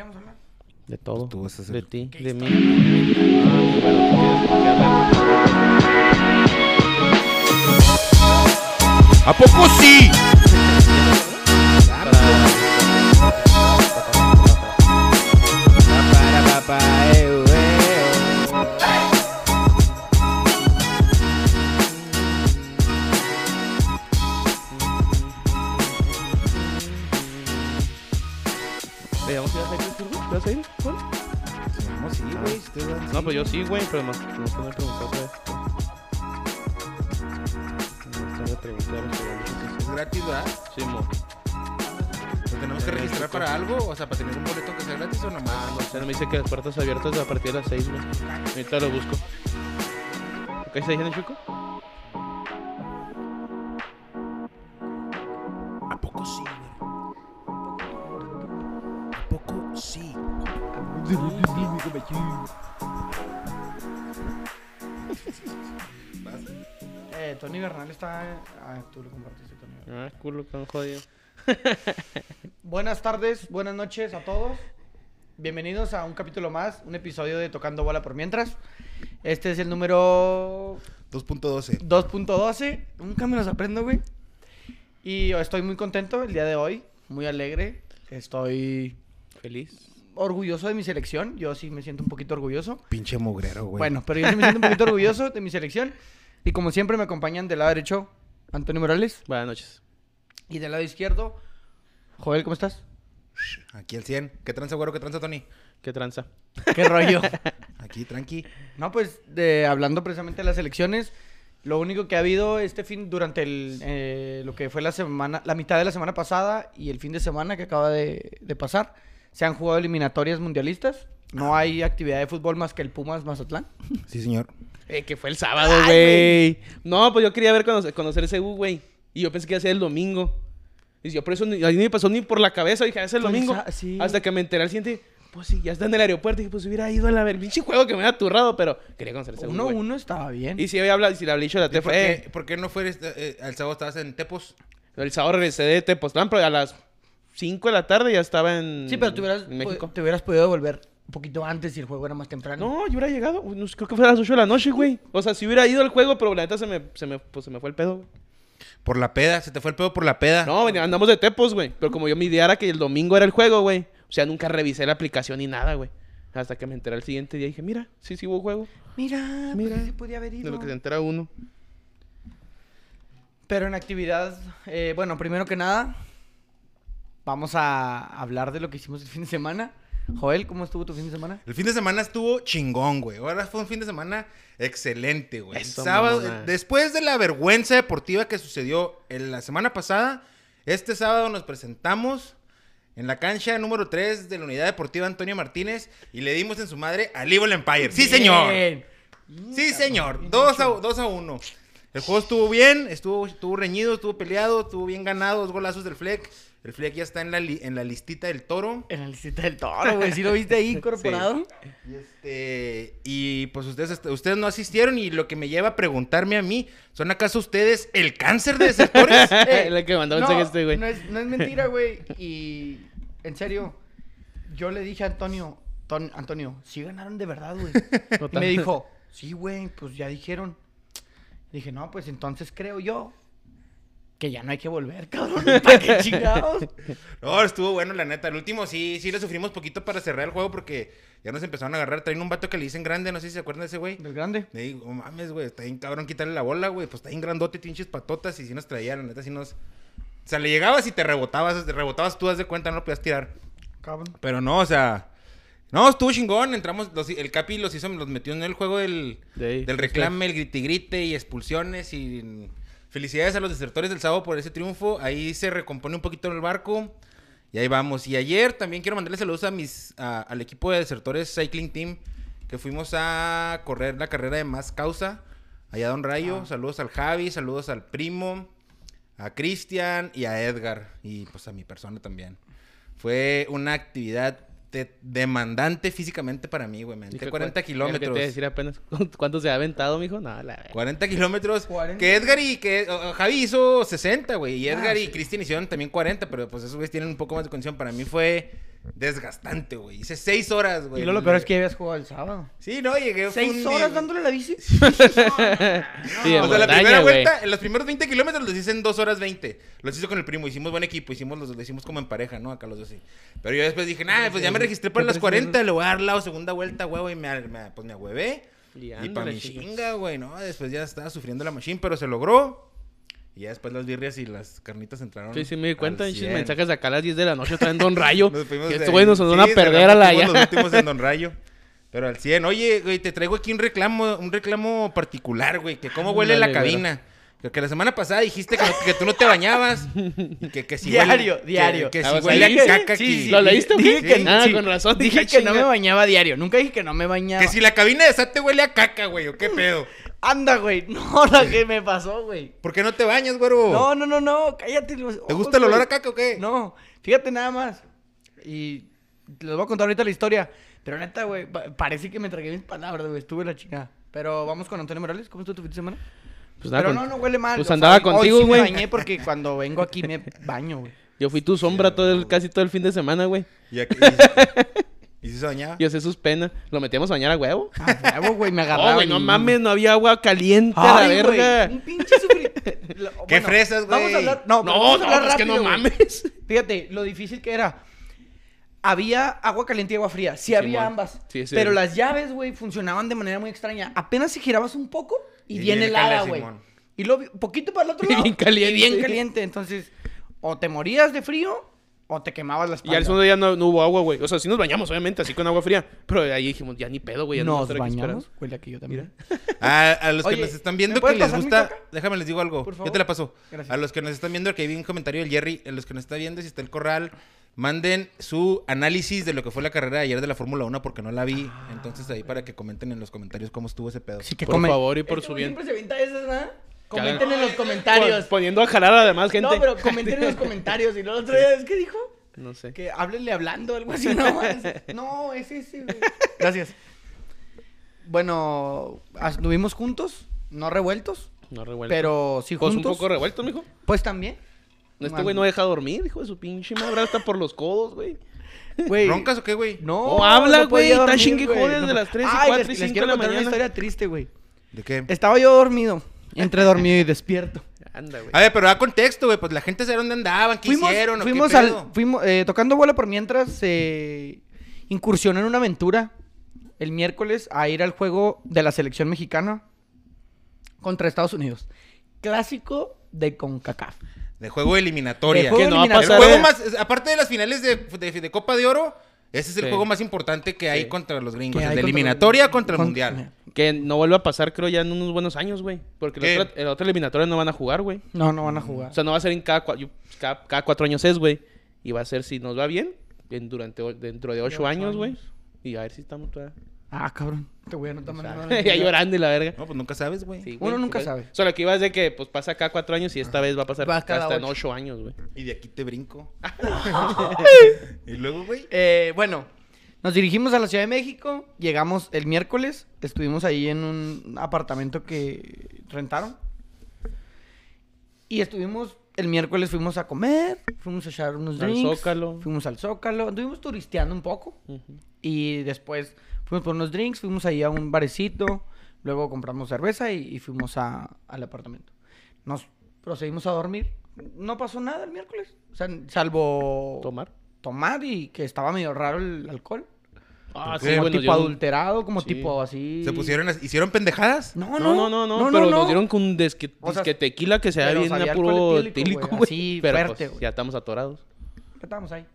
qué vamos a hablar? De todo. Tú vas a hacer- De ti, ¿Qué de mí. ¿A poco sí? Sí, güey, pero no, no te me preguntado otra vez. No te me preguntaron Es gratis, ¿verdad? Sí, mo. ¿Lo tenemos que registrar para algo? O sea, para tener un boleto que sea gratis o nomás. Ah, no sé, no me dice que las puertas abiertas a partir de las 6, güey. Ahorita lo busco. ¿Ok se dice Chuco? Tony Bernal está. Ah, tú lo compartiste, Tony. Bernal. Ah, culo, tan jodido. Buenas tardes, buenas noches a todos. Bienvenidos a un capítulo más, un episodio de Tocando Bola por Mientras. Este es el número 2.12. 2.12. Nunca me los aprendo, güey. Y estoy muy contento el día de hoy, muy alegre. Estoy Feliz. orgulloso de mi selección. Yo sí me siento un poquito orgulloso. Pinche mugrero, güey. Bueno, pero yo sí me siento un poquito orgulloso de mi selección. Y como siempre me acompañan del lado derecho Antonio Morales Buenas noches. y del lado izquierdo Joel, ¿cómo estás? Aquí el 100. ¿Qué tranza, güero? ¿Qué tranza, Tony? ¿Qué tranza? ¿Qué rollo? Aquí, tranqui. No, pues de, hablando precisamente de las elecciones, lo único que ha habido este fin durante el, eh, lo que fue la semana, la mitad de la semana pasada y el fin de semana que acaba de, de pasar, se han jugado eliminatorias mundialistas. No hay actividad de fútbol más que el Pumas Mazatlán. Sí, señor. Eh, que fue el sábado, güey. No, pues yo quería ver conocer, conocer ese U, güey. Y yo pensé que iba a ser el domingo. Y yo por eso ni, a mí ni me pasó ni por la cabeza. Dije, "Ah, es el Pues, domingo. ah, sí. Hasta que me enteré al siguiente. Pues sí, ya está en el aeropuerto. Y dije, pues hubiera ido a la ver. Pinche juego que me había aturrado, pero quería conocer ese U, güey. 1-1 estaba bien. Y si había hablado, si le hablé dicho a la ¿Y ¿Por TFE. qué, por qué no fue este, eh, al sábado estabas en Tepos? El sábado regresé de Tepoztlán, pero a las 5 de la tarde ya estaba en, Sí, pero te hubieras, en México. te hubieras podido volver un poquito antes si el juego era más temprano. No, yo hubiera llegado. creo que fue a las 8 de la noche, güey. O sea, si hubiera ido al juego, pero la neta se me, se me, pues, se me fue el pedo, güey. Por la peda. Se te fue el pedo por la peda. No, andamos de tepos, güey. Pero como yo mi idea era que el domingo era el juego, güey. O sea, nunca revisé la aplicación ni nada, güey. Hasta que me enteré el siguiente día y dije, mira, sí, sí hubo juego. Mira, Mira. mira, sí podía haber De ido. lo que se entera uno. Pero en actividad, eh, bueno, primero que nada, vamos a hablar de lo que hicimos el fin de semana. Joel, ¿cómo estuvo tu fin de semana? El fin de semana estuvo chingón, güey. Ahora fue un fin de semana excelente, güey. El Eso, sábado, mamona. después de la vergüenza deportiva que sucedió en la semana pasada, este sábado nos presentamos en la cancha número 3 de la Unidad Deportiva Antonio Martínez y le dimos en su madre al Evil Empire. Sí, señor. Bien. Sí, señor. 2 a, dos a 1. El juego estuvo bien, estuvo, estuvo reñido, estuvo peleado, estuvo bien ganado, dos golazos del Fleck. El Fleck ya está en la, li- en la listita del toro. En la listita del toro, güey. ¿Sí lo viste ahí incorporado? Y, este, y pues ustedes, ustedes no asistieron y lo que me lleva a preguntarme a mí, ¿son acaso ustedes el cáncer de desertores? Eh, La que mandó no, mensaje este, güey. No es, no es mentira, güey. Y en serio, yo le dije a Antonio, "Ton- Antonio, sí ganaron de verdad, güey. Me dijo, sí, güey, pues ya dijeron. Dije, no, pues entonces creo yo que ya no hay que volver, cabrón. ¿Para qué chingados? no, estuvo bueno, la neta. El último sí, sí le sufrimos poquito para cerrar el juego porque ya nos empezaron a agarrar. Traen un vato que le dicen grande, no sé si se acuerdan de ese güey. Del grande. Le digo, "Oh, mames, güey, está bien cabrón quitarle la bola, güey. Pues está bien grandote, pinches patotas. Y si nos traía, la neta, si nos. O sea, le llegabas y te rebotabas, te rebotabas tú, das de cuenta, no lo podías tirar. Cabrón. Pero no, o sea. No, estuvo chingón. Entramos, los- el Capi los hizo, los metió en el juego del, De ahí, del reclame, el grite y grite y expulsiones. Y felicidades a los desertores del sábado por ese triunfo. Ahí se recompone un poquito el barco. Y ahí vamos. Y ayer también quiero mandarle saludos a mis, a- al equipo de desertores Cycling Team. Que fuimos a correr la carrera de más causa. Allá a Don Rayo. Ah. Saludos al Javi, saludos al primo, a Cristian y a Edgar. Y pues a mi persona también. Fue una actividad de- demandante físicamente para mí, güey. Me aventé Dije, 40 ¿cuál- kilómetros. ¿Qué te decir apenas? ¿Cuánto se ha aventado, mijo? No, la verdad. 40 kilómetros. 40. Que Edgar y que uh, Javi hizo 60, güey. Y Ah, Edgar y sí. Cristian hicieron también 40, pero pues esos güeyes tienen un poco más de condición. Para mí fue desgastante, güey. Hice seis horas, güey. Y luego lo peor es que ya habías jugado el sábado. Sí, no, llegué. un ¿Seis día, horas güey. dándole la bici? Sí, de O sea, la primera güey. vuelta, en los primeros 20 kilómetros los hice en 2 horas 20. Los hice con el primo, hicimos buen equipo, hicimos los lo hicimos como en pareja, ¿no? Acá los dos sí. Pero yo después dije, nah, pues ya me registré para ¿Qué las precios 40, le voy a dar la segunda vuelta, huevo, y me, me- pues me agüevé. Y para mi chinga, güey, ¿no? Después ya estaba sufriendo la machine, pero se logró. Y ya después las birrias y las carnitas entraron. Sí, sí, me di cuenta. al Pinches 100. mensajes de acá a las 10 de la noche traen Don Rayo. Nos fuimos estos güeyes nos van a perder a la ya. Los últimos en Don Rayo. Pero al 100. Oye, güey, te traigo aquí un reclamo, un reclamo particular, güey. Que cómo huele la Ándale, güey. cabina. Que la semana pasada dijiste que, no- que tú no te bañabas. Y que, que si Diario, huele, diario. Que, que Ah, si huele dije- a caca sí, aquí. sí, ¿Lo leíste o Dije que- Ah, sí. con razón. Dije dije, que no me bañaba diario. Nunca dije que no me bañaba. Que si la cabina de SAT te huele a caca, güey. ¿O qué pedo? Anda, güey. No, lo que me pasó, güey. ¿Por qué no te bañas, güero? No, no, no, no. Cállate. los ¿Te gusta el olor güey. a caca o qué? No, fíjate nada más. Y les voy a contar ahorita la historia. Pero neta, güey, pa- parece que me tragué mis palabras, güey. Estuve la chingada. Pero vamos con Antonio Morales. ¿Cómo estuvo tu fin de semana? Pues nada, Pero con- no, no huele mal. Pues o andaba contigo, hoy sí güey. me bañé porque cuando vengo aquí me baño, güey. Yo fui tu sombra todo el, casi todo el fin de semana, güey. ¿Y, aquí- y, y si se bañaba? Yo sé sus penas. ¿Lo metíamos a bañar a huevo? Ah, huevo, güey, me agarraba. No, güey, no y- mames, no había agua caliente a la güey, verga. un pinche sufri- Lo- ¿Qué fresas, güey? Vamos a hablar... No, No, vamos a no, hablar pues que no güey. mames. Fíjate, lo difícil que era. Había agua caliente y agua fría. Sí, había ambas. Sí, sí. pero las llaves, güey, funcionaban de manera muy extraña. Apenas si girabas un poco y, Y bien helada, güey. Y luego poquito para el otro Y lado. bien caliente. y bien caliente. Entonces, o te morías de frío o te quemabas la Y espalda. al segundo día no, no hubo agua, güey. O sea, sí nos bañamos, obviamente, así con agua fría. Pero ahí dijimos, ya ni pedo, güey. ya no Nos aquí bañamos. Huele aquí yo también. A, a los Oye, que nos están ¿me viendo que les gusta, déjame les digo algo. Por Ya favor. te la paso. Gracias. A los que nos están viendo, que vi un comentario del Jerry, a los que nos está viendo, si está el corral, manden su análisis de lo que fue la carrera de ayer de la Fórmula 1 porque no la vi. Entonces ahí para que comenten en los comentarios cómo estuvo ese pedo. Que Por come- favor y por Este su bien. Siempre se avienta esas, hagan- Comenten en los comentarios. Pon- Poniendo a jalar a la demás gente. No, pero comenten en los comentarios. Y el otro día, ¿es que dijo? No sé. Que háblenle hablando, algo así, no. es- no, es ese, güey. Gracias. Bueno, estuvimos juntos, no revueltos, No revuelto. pero sí Pues un juntos. poco revuelto, mijo. Pues también. Este güey no deja dormir, hijo de su pinche madre. Hasta por los codos, güey. Güey. ¿Roncas o qué, güey? No, No habla, güey, está chingue y güey, jode no desde las tres y Ay, cuatro les- y les cinco quiero de la contar mañana. una historia triste, güey. ¿De qué? Estaba yo dormido, entre dormido y despierto. Anda, güey. A ver, pero da contexto, güey. Pues la gente sabe dónde andaban, qué fuimos, hicieron, o qué fuimos pedo. al, fuimos, eh, tocando bola por mientras se incursionó en una aventura el miércoles a ir al juego de la selección mexicana contra Estados Unidos. Clásico de CONCACAF. De juego eliminatoria. De juego Que no va a El pasar. juego eh. más, aparte de las finales de, de- de Copa de Oro, ese es el Sí. juego más importante que hay Sí. contra los gringos. El de eliminatoria contra el con- mundial. Que no vuelva a pasar, creo, ya en unos buenos años, güey. Porque la otra, la otra eliminatoria no van a jugar, güey. No, no van a jugar. O sea, no va a ser en cada, cada, cada cuatro años es, güey. Y va a ser, si nos va bien, en, durante, dentro de ocho ocho años, güey. Y a ver si estamos todavía. Ah, cabrón. Te voy a anotar ya llorando y la verga. No, pues nunca sabes, güey. Sí, Uno nunca pues, sabe. Solo que iba es de que pues pasa cada cuatro años y esta vez va a pasar Va hasta en ocho. ocho años, güey. Y de aquí te brinco. y luego, güey. Eh, bueno, nos dirigimos a la Ciudad de México. Llegamos el miércoles. Estuvimos ahí en un apartamento que rentaron. Y estuvimos. El miércoles fuimos a comer. Fuimos a echar unos Al drinks. Zócalo. Fuimos al Zócalo. Estuvimos turisteando un poco. Y después fuimos por unos drinks. Fuimos ahí a un barecito. Luego compramos cerveza y, y fuimos a- al apartamento. Nos procedimos a dormir. No pasó nada el miércoles. O sea, salvo Tomar. tomar y que estaba medio raro el alcohol. Ah? Como tipo adulterado, como Sí. tipo así. Se pusieron, a- hicieron pendejadas. No, No, no, no, no, pero nos dieron con un disque, O sea, tequila que se da bien a puro güey, güey. así, Pero fuerte, pues, ya estamos atorados. Estábamos ahí.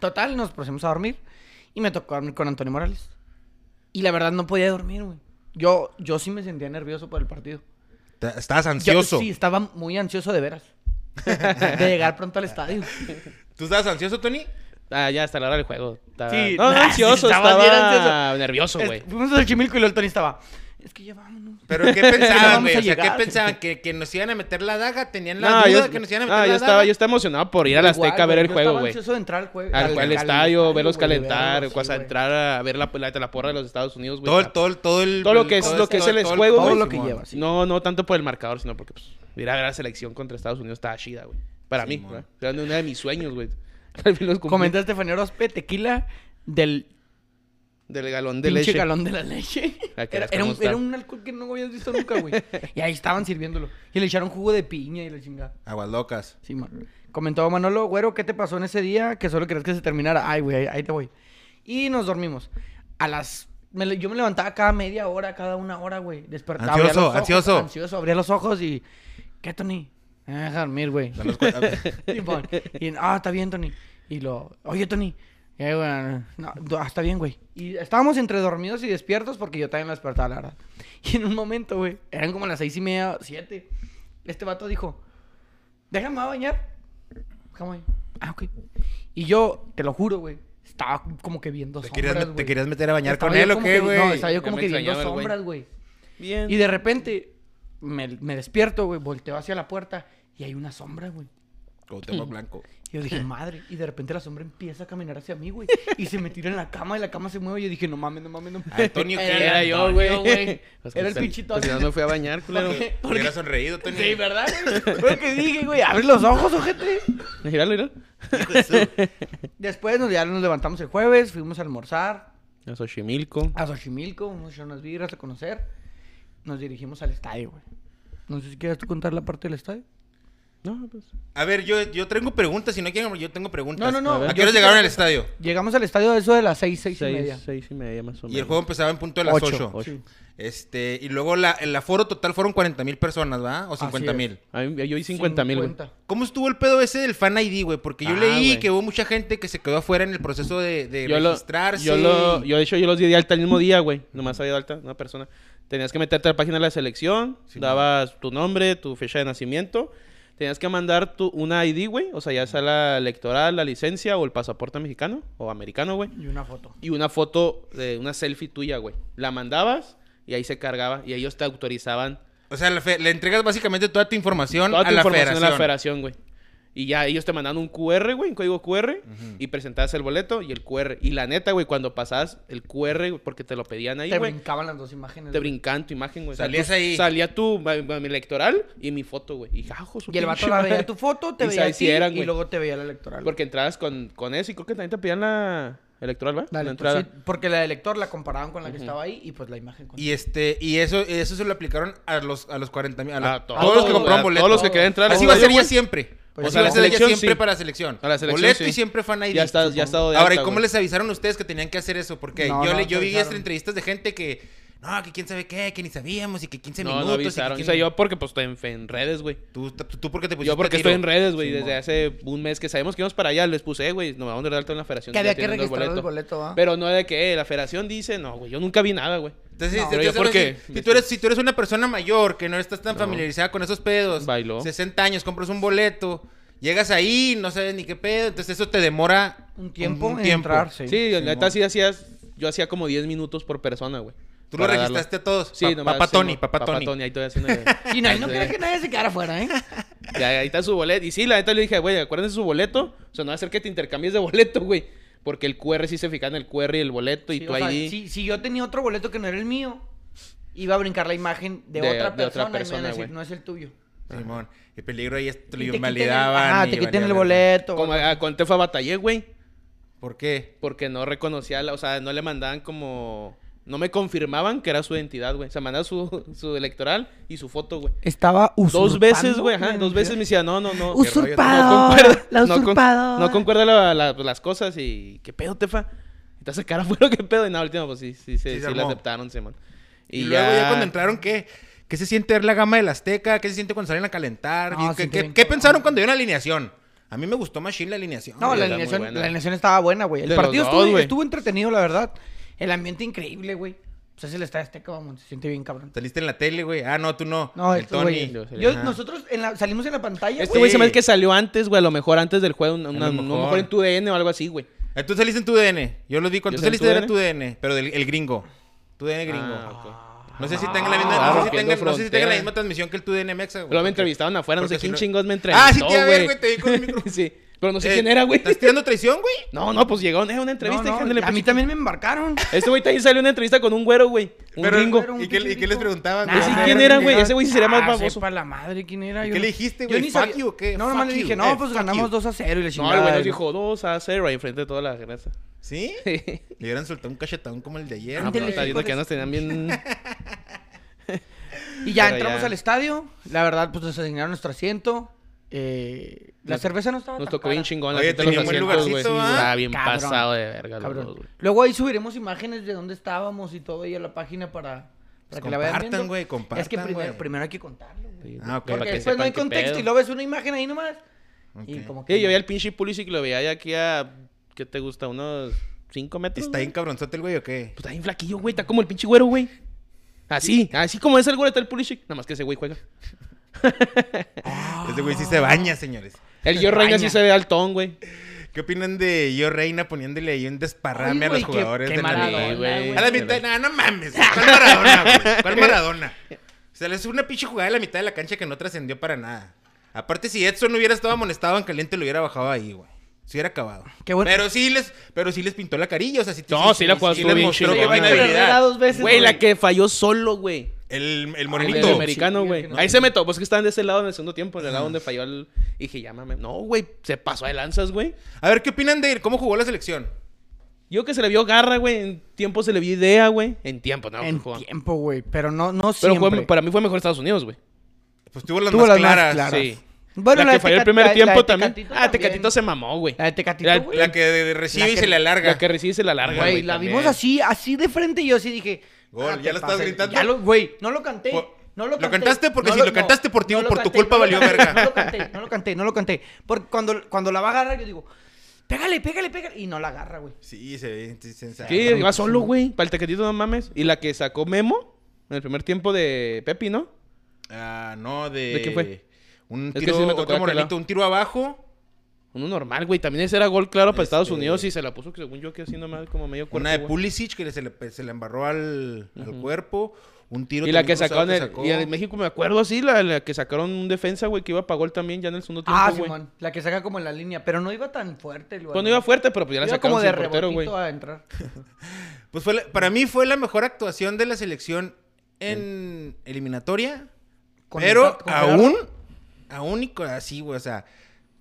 Total, nos pusimos a dormir. Y me tocó dormir con Antonio Morales. Y la verdad no podía dormir, güey. Yo, yo sí me sentía nervioso por el partido. Ta- Estabas Yo ansioso. sí, estaba muy ansioso de veras. de llegar pronto al estadio. ¿Tú estabas ansioso, Tony? Ah, ya hasta la hora del juego. Estaba... Sí, no, ansioso, sí, estaba estaba, bien ansioso. nervioso, Es- güey. fuimos al Chimilco y luego el Tony estaba. Es que ya vámonos. ¿Pero qué No pensaban, güey? O sea, ¿qué pensaban? ¿Que, ¿Que nos iban a meter la daga? ¿Tenían la No, duda yo, de que nos iban a meter ah, la yo daga? estaba, yo estaba emocionado por ir a la Igual, Azteca a ver güey, el yo juego, güey. de entrar al, jue- Al, al- al al estadio, verlos güey, calentar, verlos, pues, sí, a güey. entrar a ver la, la, la porra de los Estados Unidos, güey. Todo, todo, el- todo, el, Todo lo que es- todo lo que es el todo juego, todo güey. lo que lleva, sí. No, no tanto por el marcador, sino porque pues, ir a ver la selección contra Estados Unidos estaba chida, güey. Para mí. ¿verdad? Era una de mis sueños, güey. Al fin los cumplí. Comenta Estefanía Orozpe, tequila del Del galón de pinche leche. galón de la leche. Era, un, conozca. era un alcohol que no habías visto nunca, güey. Y ahí estaban sirviéndolo. Y le echaron jugo de piña y la chingada. Aguas locas. Sí, man. Comentó Manolo, güero, ¿qué te pasó en ese día? Que solo querías que se terminara. Ay, güey, ahí, ahí te voy. Y nos dormimos. A las... me yo me levantaba cada media hora, cada una hora, güey. Despertaba. Ansioso, los ojos, ansioso. Ansioso, abría los ojos y... ¿Qué, Tony? Me deja dormir, güey. Y, ah, está bien, Tony. Y lo, oye, Tony. Y ahí, güey, no, ah, está bien, güey. Y estábamos entre dormidos y despiertos porque yo también me despertaba, la verdad. Y en un momento, güey, eran como las seis y media, siete. Este vato dijo, déjame a bañar. Déjame. Ah, ok. Y yo, te lo juro, güey, estaba como que viendo ¿Te sombras, querías, güey. ¿Te querías meter a bañar Estaba con él o qué, güey? No, estaba yo como que viendo sombras, güey. Bien. Y de repente me, me despierto, güey, volteo hacia la puerta y hay una sombra, güey. Cuauhtémoc Blanco. Y yo dije, madre. Y de repente la sombra empieza a caminar hacia mí, güey. Y se me tira en la cama y la cama se mueve. Y yo dije, no mames, no mames, no mames. Antonio, ¿qué Era, era yo, güey. Pues Era el pinche pues no me fui a bañar, culero. Porque- porque- Hubiera sonreído, Tony. Sí, ¿verdad? Fue que dije, güey. Abre los ojos, ojete. Míralo, míralo. Después nos, ya nos levantamos el jueves. Fuimos a almorzar A Xochimilco. a Xochimilco. Vamos a echar unas birras a conocer. Nos dirigimos al estadio, güey. No sé si quieres tú contar la parte del estadio. No, pues. A ver, yo, yo tengo preguntas. Si no quieren, yo tengo preguntas. No, no, no. A. ¿A qué sí llegaron al estadio? Llegamos al estadio de eso de las seis, seis, y media. Seis, seis y media más o menos. Y el juego empezaba en punto de las Ocho. 8. Ocho. Sí. Este, y luego la, el aforo total fueron 40 mil personas, ¿va? O Así 50 es. mil. Yo vi 50 mil, güey. 50. ¿Cómo estuvo el pedo ese del Fan ID, güey? Porque yo Ah, leí que hubo mucha gente que se quedó afuera en el proceso de, de Yo lo, registrarse. yo lo, yo de hecho yo los di de alta el mismo día, güey. Nomás había de alta una persona. Tenías que meterte a la página de la selección, Sí, dabas tu nombre, tu fecha de nacimiento. Tenías que mandar tu, una ID, güey. O sea, ya sea la electoral, la licencia o el pasaporte mexicano o americano, güey. Y una foto. Y una foto de una selfie tuya, güey. La mandabas y ahí se cargaba y ellos te autorizaban O sea, la fe- le entregas básicamente toda tu información toda a tu la información federación. a la federación, güey. Y ya ellos te mandan un QR, güey, un código QR, y presentabas el boleto y el QR. Y la neta, güey, cuando pasabas el QR, güey, porque te lo pedían ahí, Te güey, brincaban las dos imágenes. te güey. brincaban tu imagen, güey. Salías ahí. Salía tu mi electoral y mi foto, güey. Y, ah, su Y el vato la veía tu foto, te Y veía a ti, eran, y luego te veía la electoral. Porque entrabas con, con eso y creo que también te pedían la electoral, ¿va? Dale, la pues sí, porque la del lector la comparaban con la que estaba ahí y pues la imagen. con- Y este, y eso, eso se lo aplicaron a los, a los 40 mil. A, la- A todos, los que compraron a boleto. todos los que querían entrar Así va a ser ya siempre. Pues o sea, la selección, siempre sí. para la selección. A la selección, boleto sí. y siempre fan ID. Ya está, ya ha estado de Ahora, ¿y cómo güey. les avisaron a ustedes que tenían que hacer eso? Porque No, yo, no, le, yo vi estas entrevistas de gente que, no, que quién sabe qué, que ni sabíamos y que 15 No, minutos. no y que avisaron. quién- O sea, yo porque pues estoy en, en redes, güey. ¿Tú, tú, tú por qué te pusiste Yo porque estoy en redes, güey, desde hace un mes que sabemos que íbamos para allá, les puse, "Eh, güey, nos vamos a dar alta en la federación. Que había que registrar el boleto, ¿va? Pero no de que eh, la federación dice, no, güey, yo nunca vi nada, güey. Entonces, No, si- pero yo yo sabes, porque- si, si tú eres, si tú eres una persona mayor que no estás tan No. familiarizada con esos pedos, Bailó. 60 años, compras un boleto, llegas ahí, no sabes ni qué pedo, entonces eso te demora Un tiempo un tiempo. entrar, sí. Sí, la neta sí hacías, yo hacía como 10 minutos por persona, güey. Tú lo darlo. registraste a todos. Sí, Pa- nomás, Papá sí, Tony, papá Tony. ahí estoy haciendo. Y no, no quería que nadie se quedara afuera, ¿eh? Ya, ahí está su boleto. Y sí, la neta le dije, güey, acuérdense su boleto. O sea, no va a ser que te intercambies de boleto, güey. Porque el QR sí se fija en el QR y el boleto y Sí, tú o sea, ahí. si, si yo tenía otro boleto que no era el mío, iba a brincar la imagen de, De- otra, de otra persona y me iban a persona, decir, no es el tuyo. Simón, el peligro ahí es Y lo te quiten el- invalidaban. Y te quiten el verga. boleto. Como a con Tefa batallé, güey. ¿Por qué? Porque no reconocía, la, o sea, no le mandaban como... No me confirmaban que era su identidad, güey. O sea, mandaba su, su electoral y su foto, güey. Estaba Dos veces, güey, usurpando ajá. Dos veces me decía, no, no, no. Usurpador, No concuerda, la no con- usurpadora. No concuerda la- la- las cosas y... ¿Qué pedo, Tefa? Y te hace cara afuera, ¿qué pedo? Y nada, último, pues sí, sí, sí, Sí, la aceptaron, Simón. Y, luego ya cuando entraron, ¿qué? ¿Qué se siente ver la gama del Azteca? ¿Qué se siente cuando salen a calentar? No, ¿Y ¿Qué, siente qué- bien qué cabrón. pensaron cuando vieron la alineación? A mí me gustó más la alineación. No, la alineación, la alineación estaba buena, güey. El De partido dos, estuvo, güey. estuvo entretenido, la verdad. El ambiente increíble, güey. Pues es el estadio Azteca, vamos, se siente bien cabrón. Saliste en la tele, güey. Ah, no, tú no. No, el Tony. Yo Ajá. nosotros en la- salimos en la pantalla, Este güey. güey se me hace que salió antes, güey. A lo mejor antes del juego. Una, A una- lo a lo mejor. mejor en tu DN o algo así, güey. Eh, Tú saliste en tu DN. Yo lo di cuando ¿Yo tú salí en saliste tu era DN? tu DN, pero del el gringo. Tu DN gringo. Ah, No sé si tenga la misma, Ah, no sé si rompiendo tenga, no sé si tenga la frontera. misma transmisión que el tu DN Mexa, güey. Luego me entrevistaron afuera, no sé porque si quién no- chingos me Ah, entrevistó, sí, te iba a ver, güey, te vi con el micro. sí. Pero no sé Eh, quién era, güey. ¿Estás tirando traición, güey? No, no, pues llegó a una entrevista. No, no, y a mí pues, también me embarcaron. Este güey también salió en una entrevista con un güero, güey. Un Pero- gringo. ¿Y qué- y qué les preguntaban, Nah, güey? Sí, ¿quién era, güey? Ese güey sí sería más Ah, baboso. sepa la madre quién era. ¿Y yo qué no- le dijiste, güey? ¿Fuck you o qué? No, nomás le dije, no, Eh, pues ganamos you. 2 a 0 y le No, chingada. el güey nos dijo 2 a 0 ahí enfrente de toda la raza. ¿Sí? Sí. Le hubieran soltado un cachetón como el de ayer. Ah, pero está viendo que nos tenían bien. Y ya Pero entramos ya. al estadio. La verdad, pues nos asignaron nuestro asiento. Eh, la Nos- cerveza no estaba Nos tan tocó bien cara. chingón. Oye, te tenía los un buen asientos, güey. lugarcito, ¿ah? Estaba bien Cabrón. pasado de verga los Cabrón. dos, güey. Luego ahí subiremos imágenes de dónde estábamos y todo ahí a la página para, para Pues que la vean compartan, güey, Es que compartan, primero, primero hay que contarlo, güey. Ah, ok. Porque que después no hay contexto pedo. y luego ves una imagen ahí nomás. Y Ok. como que Sí, yo veía el pinche Pulisic y lo veía ya aquí a. ¿Qué te gusta? ¿Unos 5 metros? ¿Está bien cabronzote el güey o qué? Pues está bien flaquillo, güey. Está como el pinche güero, güey. Así, así como es el güero está el Pulisic. Nada más que ese güey juega. Ese güey sí se baña, señores. El Gio Reina sí se ve altón, güey. ¿Qué opinan de yo Reina poniéndole ahí un desparrame Ay, a los güey, qué- jugadores qué de la Maradona, liga? güey. A la mitad, no, no mames. ¿Cuál Maradona, güey? ¿Cuál Maradona? O sea, le hace una pinche jugada a la mitad de la cancha que no trascendió para nada. Aparte, si Edson no hubiera estado amonestado en caliente, lo hubiera bajado ahí, güey. Se hubiera acabado. Qué bueno. Pero sí les, pero sí les pintó la carilla, o sea, sí, No, sí la jugó, sí estuvo les bien mostró chingona, que güey. tiene Pero Herrera habilidad. dos veces, Güey, la que falló solo, güey. El, el El morenito. del americano, güey. Ahí se me topó, es que estaban de ese lado en el segundo tiempo, en el lado donde falló el. Y dije, llámame. No, güey, se pasó de lanzas, güey. A ver, ¿qué opinan de cómo jugó la selección? Yo que se le vio garra, güey. En tiempo se le vio idea, güey. En tiempo, no. En jugó. tiempo, güey. Pero no, no Pero siempre. fue- para mí fue mejor Estados Unidos, güey. Pues tuvo las Tuvo más las más claras. claras. Sí. Bueno, la, la que de falló el Teca- primer la- la tiempo de también. Tecatito Ah, también. Tecatito se mamó, güey. La de Tecatito, La- güey. La que recibe La y que- se le alarga. La que recibe y se la larga, Güey, güey. la también. vimos así, así de frente y yo así dije... Gol, ah, ¿ya lo estás gritando? Ya lo, güey, no lo canté. Por- No lo, ¿Lo canté. cantaste? Porque No si lo cantaste por ti, no por tu canté, culpa valió verga. No lo canté, no lo canté, no lo canté. Porque cuando, cuando la va a agarrar, yo digo, pégale, pégale, pégale. Y no la agarra, güey. Sí, se ve sí, se Sí, iba solo, güey. Para el Tecatito, no mames. Y la que sacó Memo en el primer tiempo de Pepi, ¿no? Ah, no, de... ¿De quién fue? Un Es que tiro, sí me tocó otro aquel morenito, lado. un tiro abajo. Uno normal, güey. También ese era gol claro para Estados Este- Unidos y se la puso, que según yo, que así nomás como medio cuerpo, Una de. Pulisic que se le, se le embarró al, al cuerpo. Un tiro Y la que sacaron, el- sacó. y en México me acuerdo así, la, la que sacaron un defensa, güey, que iba para gol también ya en el segundo tiempo, Ah, güey. Simón. La que saca como en la línea. Pero no iba tan fuerte. el Pues no iba fuerte, pero pues ya la Iba sacaron como de sin portero, güey. rebotito a entrar. Pues fue la- para mí fue la mejor actuación de la selección en eliminatoria. Con pero aún, aún y así, güey, o sea...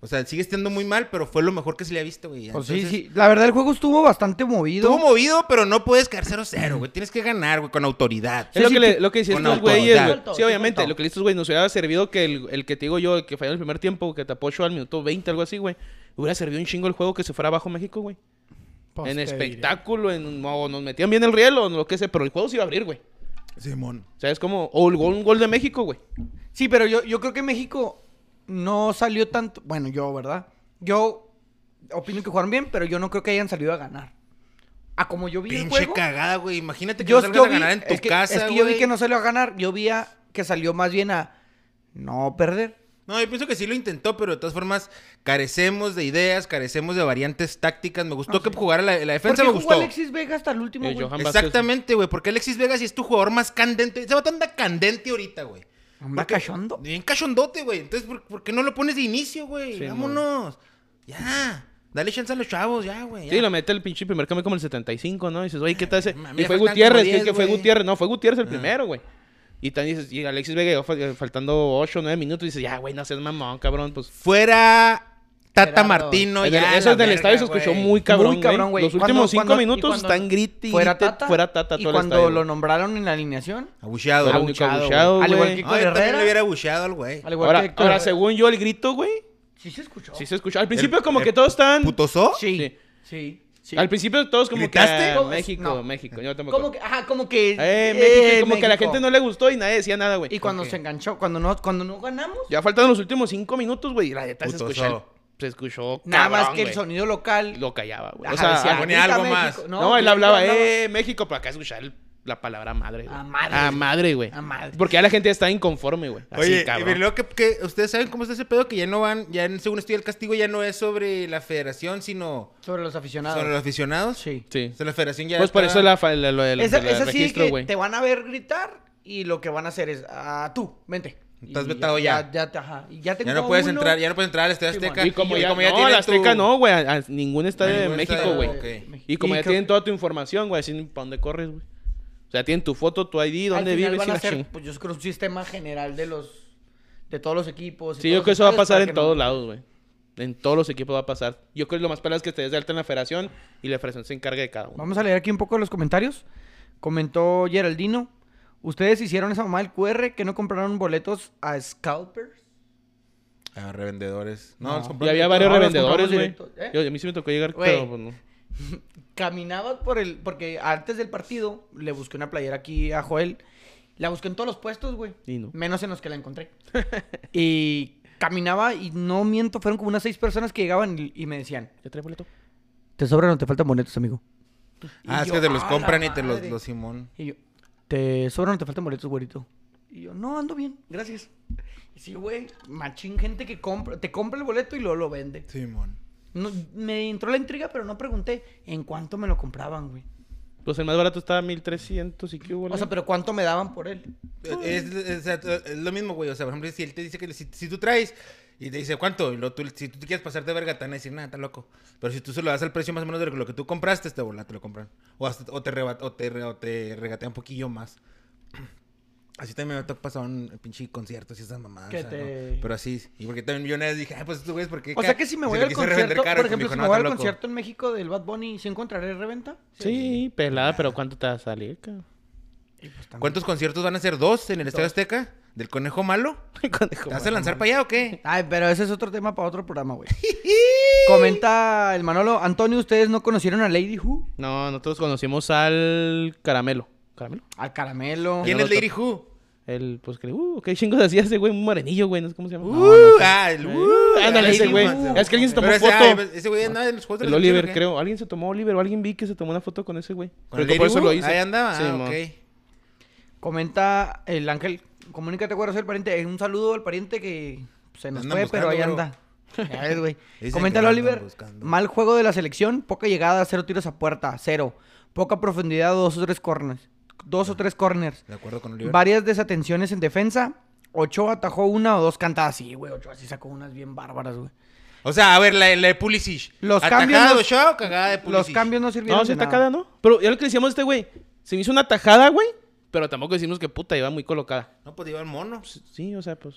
O sea, sigue estando muy mal, pero fue lo mejor que se le ha visto, güey. Pues sí, Entonces, sí. La verdad, el juego estuvo bastante movido. Estuvo movido, pero no puedes quedar 0-0, güey. Tienes que ganar, güey, con autoridad. Es lo, sí, que sí, le, lo que decían estos güeyes, güey. Sí, Sí, obviamente. Lo que le estos güey nos hubiera servido que el, el que te digo yo, el que falló en el primer tiempo, que tapó al minuto 20, algo así, güey. Hubiera servido un chingo el juego que se fuera abajo México, güey. Pues, en diré. espectáculo, en, o nos metían bien el riel o lo que sea, pero el juego se iba a abrir, güey. Simón. O sea, es como, o el gol, un gol de México, güey. Sí, pero yo, yo creo que México no salió tanto. Bueno, yo, ¿verdad? Yo opino que jugaron bien, pero yo no creo que hayan salido a ganar. A como yo vi el Pinche juego. cagada, güey. Imagínate que yo, no salgas yo a ganar en tu es que, casa, es que yo vi que no salió a ganar. Yo vi a- que salió más bien a no perder. No, yo pienso que sí lo intentó, pero de todas formas carecemos de ideas, carecemos de variantes tácticas. Me gustó Ah, que sí. jugara la, la defensa, ¿Por me qué jugó gustó. Alexis Vega hasta el último, Eh, güey? Exactamente, güey, porque Alexis Vega sí es tu jugador más candente. Ese vato anda candente ahorita, güey. Porque- cachondo. Bien cachondote, güey. Entonces, ¿por, por qué no lo pones de inicio, güey? Sí, Vámonos. Ya. Dale chance a los chavos, ya, güey. Sí, lo mete el pinche primer cambio como el 75, ¿no? Y dices, oye, ¿qué tal ese? Mami, Y fue Gutiérrez, como que, 10, que fue. Gutiérrez. No, fue Gutiérrez el primero, güey. Y también dices, y Alexis Vega llegó fal- faltando 8 o 9 minutos. Y dices, ya, güey, no seas mamón, cabrón. Pues Fuera Tata Gerardo. Martino, el- ya. eso la en el verga, estadio se escuchó güey. muy cabrón, Muy cabrón, güey. Los Cuando- últimos 5 cuando- y minutos cuando están grite y Fuera grite, Tata. fuera Tata Y todo el cuando estadio, lo nombraron en la alineación. Abucheado. Era abucheado, abucheado, güey. Al igual que No, Herrera. le hubiera abucheado al güey. Al igual Ahora, que Héctor ahora, según yo, el grito, güey, Sí se escuchó. sí se escuchó. Al principio El- como el que todos estaban... ¿Putosó? Sí. Sí. Sí. sí. Al principio todos como ¿Gritaste? que... ah. México, No. México. Yo tampoco. Como que, ajá, como que. Eh, México. eh, como que a la gente no le gustó y nadie decía nada, güey. Y cuando se enganchó, cuando no, cuando no ganamos, Ya faltaron los últimos cinco minutos, güey. Y la neta se escuchó. Se escuchó. nada más que el güey. sonido local. Lo callaba, güey. O Ajá, sea, decía, ponía "Grita algo más". México". no, él hablaba, eh, México, pero acá escuchar el- la palabra madre, güey. A madre, A güey. madre, güey. A madre. Porque ya la gente está inconforme, güey. Así, Oye, y cabrón. luego que, que ustedes saben cómo está ese pedo que ya no van, ya en- según estoy el castigo ya no es sobre la federación, sino Sobre los aficionados. sobre los aficionados. Sí. Sí. O sea, la federación ya Pues por está- eso la, la- lo del Esa, del esa sí registro, que güey. te van a ver gritar y lo que van a hacer es, ah, tú, vente. Estás Y vetado ya. Ya, ya, te- ajá. Y ya, tengo Ya no puedes uno. entrar, ya no puedes entrar al Estadio. Azteca. Y como Y ya, no, la Azteca tu- no, güey. A, a ningún estadio de México, güey. Y como ya creo- tienen toda tu información, güey, así para dónde corres, güey. O sea, tienen tu foto, tu ID, al dónde final vives van y a la hacer, ching- pues yo creo un sistema general de los de todos los equipos. y Sí, yo creo que eso va a pasar en todos lados, güey. En todos los equipos va a pasar. Yo creo que lo más para es que te des de alta en la federación y la federación se encargue de cada uno. Vamos a leer aquí un poco los comentarios. Comentó Geraldino. Ustedes hicieron esa mamá del QR que no compraron boletos a Scalpers. Ah, revendedores. No, No. los Y había varios No, revendedores, güey. ¿eh? Yo- A mí sí me tocó llegar, pero pues no. Caminabas por el. Porque antes del partido le busqué una playera aquí a Joel. La busqué en todos los puestos, güey. Y no. Menos en los que la encontré. y caminaba y no miento, fueron como unas seis personas que llegaban y, y me decían: ¿Ya trae boleto? ¿Te sobran o te faltan boletos, amigo? Ah, Y es yo, que te los "A compran y te los, madre". los Simón. Y yo, ¿te sobran o te faltan boletos, güerito? Y yo, no, ando bien, gracias. Y sí, güey, machín gente que compra, te compra el boleto y luego lo vende. Simón. No, me entró la intriga, pero no pregunté en cuánto me lo compraban, güey. Pues el más barato estaba 1300 y qué hubo. O sea, pero cuánto me daban por él. Es, es- es- es lo mismo, güey. O sea, por ejemplo, si él te dice que si, si tú traes y te dice cuánto, y luego tú, si tú te quieres pasar de verga, te van a decir, nada, está loco. Pero si tú se lo das al precio más o menos de lo que tú compraste, este bola te lo compran. O, hasta- o, te, reba- o, te, re- o te regatea un poquillo más. Así también me ha pasado en pinche conciertos y esas mamadas. Que o sea, te- ¿no? Pero así, y porque también yo una vez dije, ah, pues estos güeyes, ¿por qué? O sea que si me voy lo al concierto, caro, por ejemplo, dijo, si "No, me voy al loco". concierto en México del Bad Bunny, ¿sí encontraré reventa? Sí, pelada, pero ¿cuánto te va a salir, cabrón? Pues. ¿Cuántos conciertos van a ser? ¿Dos en el Estadio. Azteca? ¿Del conejo malo? Conejo, ¿Te vas a lanzar para allá o qué? Ay, pero ese es otro tema para otro programa, güey. Comenta el Manolo, Antonio, ¿ustedes no conocieron a Lady Who? No, nosotros conocimos al Caramelo. ¿Caramelo? Al Caramelo. ¿Quién no, es Lady Who? El, pues que, uh, qué chingos hacía ese güey, un morenillo, güey, no sé cómo se llama. Uh, ah, el uh, ándale, ese güey. Es que alguien se tomó Pero ese, foto. ah, ese güey andaba en los juegos de El Oliver, creo. Alguien se tomó Oliver o alguien vi que se tomó una foto con ese güey. ¿Con Creo que por eso lo hizo. Ahí andaba, Sí, ah, ok. Comenta el Ángel, comunícate, güero, soy el pariente. Un saludo al pariente que se nos fue, pero ahí anda. Güey. Andan Oliver, buscando. mal juego de la selección, poca llegada, cero tiros a puerta, cero. Poca profundidad, dos o tres corners. Dos o tres corners. De acuerdo con Oliver. Varias desatenciones en defensa. Ochoa atajó una o dos cantadas. Sí, güey, Ochoa sí sacó unas bien bárbaras, güey. O sea, a ver, la, la de Pulisic. Los ¿Atajada cambios de no- Ochoa o cagada de Pulisic? Los cambios no sirvieron No, sí de está nada. cada, ¿no? Pero ya lo que decíamos de este güey. Se me hizo una tajada, güey. Pero tampoco decimos que puta iba muy colocada. No, pues iba el mono. Sí, o sea, pues.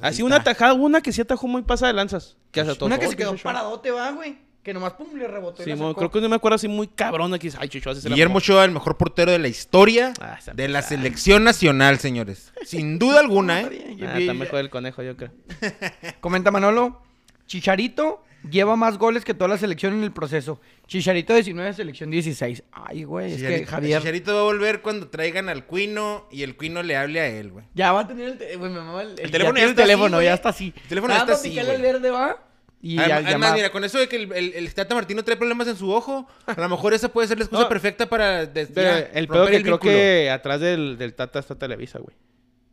Ahí Así una tajada, una que sí atajó muy pasada de lanzas. Que hasta Una que se quedó paradote, va, güey. Que nomás pum le rebotó. Sí, mo, creo que no me acuerdo así muy cabrón aquí. Ay, Chucho, hace Guillermo Ochoa, el mejor portero de la historia Ah, de la selección nacional, señores. Sin duda alguna, ¿eh? Ah, está mejor el conejo, yo creo. Comenta Manolo. Chicharito lleva más goles que toda la selección en el proceso. Chicharito 19, selección 16. Ay, güey, es que Chicharito- Javier Chicharito va a volver cuando traigan al Cuino y el Cuino le hable a él, güey. ya va a tener el, te- güey, me mama el, El teléfono ya el está así, teléfono, ya está así. El teléfono ya está así, el verde va y Además, ya además, mira, con eso de que el, el, el Tata Martino trae problemas en su ojo, a lo mejor esa puede ser la excusa No. perfecta para des- Pero ya, el pedo que el creo vínculo. que atrás del, del Tata está Televisa, güey.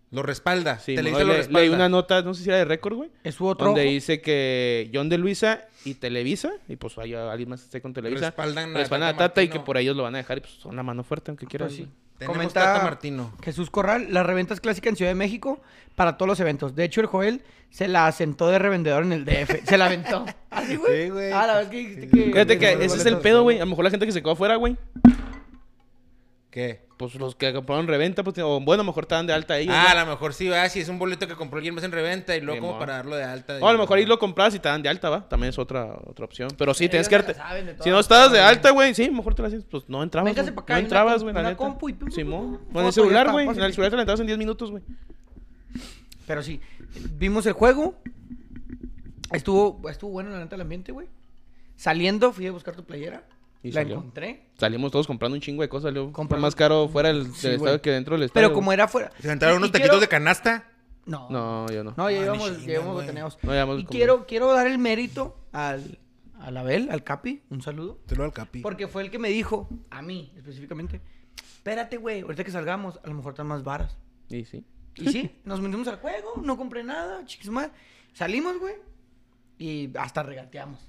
Lo respalda. Sí, Televisa mo, lo le- respalda. leí una nota, no sé si era de récord, güey. es su otro Donde ojo. dice que John de Luisa y Televisa, y pues hay alguien más que esté con Televisa, Respaldan respaldan a Tata y que por ellos lo van a dejar y pues son la mano fuerte, aunque quieras. Pues sí. Tenemos Comenta Tata Martino. Jesús Corral, la reventa es clásica en Ciudad de México para todos los eventos. De hecho, el Joel se la asentó de revendedor en el DF. se la aventó. Así, güey. Sí, güey. Ah, la vez que dijiste que... Fíjate que ese es el pedo, güey. A lo mejor la gente que se quedó afuera, güey. ¿Qué? Pues los que compraron reventa, pues, o bueno, a lo mejor estaban de alta ellos. Ah, ¿no? a lo mejor sí, va, si es un boleto que compró alguien más en reventa y luego como mo. para darlo de alta. O a lo mejor ahí lo compras y te dan de alta, ¿va? También es otra, otra opción. Pero sí, tienes que Si no estabas de alta, güey, sí, mejor te la haces. Pues no entrabas. Véngase güey. pa' acá, no entrabas, güey, la compu y Simón. Con el celular, güey. En el celular te la entrabas en 10 minutos, güey. Pero sí, vimos el juego. Estuvo, estuvo bueno la neta el ambiente, güey. Saliendo, fui a buscar tu playera. Y la salió. encontré. Salimos todos comprando un chingo de cosas, Compramos- más caro fuera del, del Sí, güey. estadio que dentro del estadio. Pero como era fuera. Se entraron Y- unos y taquitos quiero- de canasta. No. No, yo no. No, ya Ah, llevamos, ni chinga, llevamos güey. botaneados. No, ya hemos y comido. quiero, quiero dar el mérito al, al Abel, al Capi, un saludo. Te lo al capi. Porque fue el que me dijo, a mí específicamente, espérate, güey, ahorita que salgamos, a lo mejor están más varas. Y sí. Y sí, nos metimos al juego, no compré nada, chiquis más. Salimos, güey, y hasta regateamos.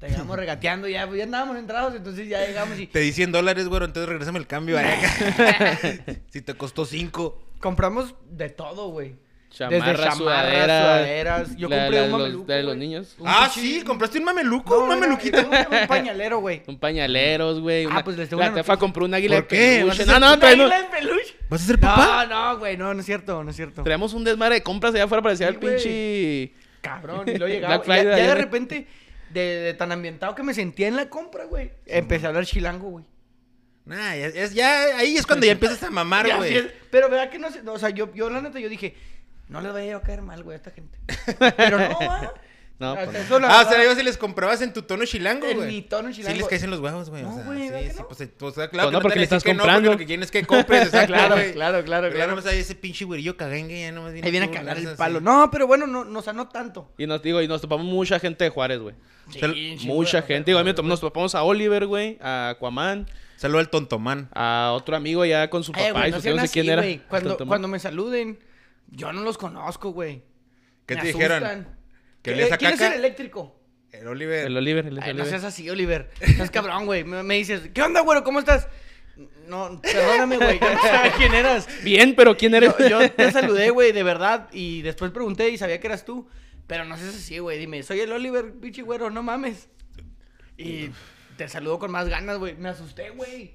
Te llegamos regateando, ya, ya andábamos entrados, entonces ya llegamos y Te di 100 dólares, güey, entonces regresame el cambio. si te costó 5. compramos de todo, güey. Desde Chamarras, chamarras, sudaderas. sudaderas. Yo la- compré la un de los- mameluco, la de los niños. Un Ah, sí, compraste un mameluco, No, un mameluquito. era un- un pañalero, güey. Un pañaleros, güey. Ah, pues les tengo La tefa compró un águila ¿Por de qué? peluche. ¿Vas a No, no, traemos, ¿Águila de peluche? ¿Vas a ser papá? No, no, güey, no, no es cierto, no es cierto. traemos un desmadre de compras allá afuera, Sí, el güey. pinche... Cabrón, y luego llegaba. Ya, de repente, de, de tan ambientado que me sentía en la compra, güey, empecé a hablar chilango, güey. Nah, ya, ya- ya- ahí es cuando ya empiezas a mamar, güey. es- Pero verdad que no sé, o sea, yo, yo la neta, yo dije, no les vaya a caer mal, güey, a esta gente. Pero no, va. No, pues no. eso, Ah, o sea, verdad, ibas y les comprabas en tu tono chilango, En güey. mi tono chilango. Sí les caes en los huevos, güey. No, o sea, güey, ¿verdad sí, sí, no? pues, pues, claro, Pues no, que no porque te le estás que no, comprando. porque lo que quieren es que compres, Claro, güey. claro, claro, Pero ya claro. nomás hay ese pinche güerillo cagengue, ya nomás viene Ahí viene a cagar el palo. así. No, pero bueno, no, no, o sea, no tanto. Y nos digo, y nos topamos mucha gente de Juárez, güey. Sí, Mucha gente. Digo, a mí me- nos topamos a Oliver, güey, a Aquaman, Saludo al tontomán. a otro amigo ya con su papá güey, y no su tío, no sé así, quién era. güey. Cuando, me saluden, yo no los conozco, güey. ¿Qué te dijeron? Asustan. ¿Que ¿Qué- lees a ¿Quién es el eléctrico? El Oliver. El Oliver, el Ay, no seas así, Oliver. Estás cabrón, güey. Me, me dices, ¿qué onda, güero? ¿Cómo estás? No, perdóname, güey. Yo no sabía quién eras. Bien, pero ¿quién eres? Yo, yo te saludé, güey, de verdad. Y después pregunté y sabía que eras tú. Pero no seas así, güey. Dime, soy el Oliver, pinche güero, no mames. Y te saludo con más ganas, güey. Me asusté, güey.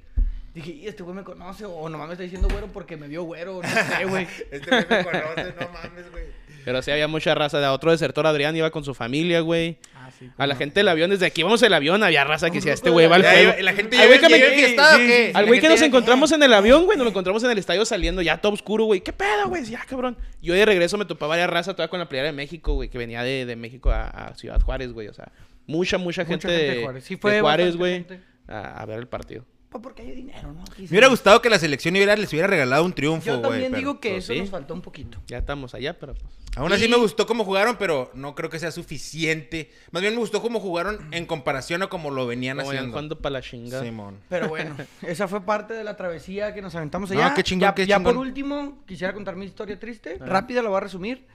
Dije, "Y este güey me conoce. O nomás me está diciendo güero porque me vio güero. No sé, güey. Este güey me conoce, no mames, güey. Pero sí había mucha raza. De otro desertor, Adrián, iba con su familia, güey. Ah, sí. A la gente del avión, desde aquí vamos el avión, había raza que decía, este güey va al y la gente ya sí. Al güey que nos encontramos en el avión, güey, nos lo encontramos en el estadio saliendo ya todo oscuro, güey. ¿Qué pedo, güey? Ya, cabrón. Yo de regreso me topaba varias raza todavía con la playera de México, güey, que venía de, de México a, a Ciudad Juárez, güey. O sea, mucha, mucha gente, gente de Juárez. Sí, de Juárez, güey, a ver el partido. Pues porque hay dinero, ¿no? Me hubiera gustado que la selección hubiera, les hubiera regalado un triunfo, Yo güey. también pero- digo que pues, eso sí. nos faltó un poquito. Ya estamos allá, pero pues. Aún así me gustó cómo jugaron, pero no creo que sea suficiente. Más bien me gustó cómo jugaron en comparación a cómo lo venían Como haciendo. jugando para la chingada. Simón. Pero bueno, esa fue parte de la travesía que nos aventamos No, allá. qué chingón, ya, qué ya por último, quisiera contar mi historia triste. Ah. Rápida, la voy a resumir.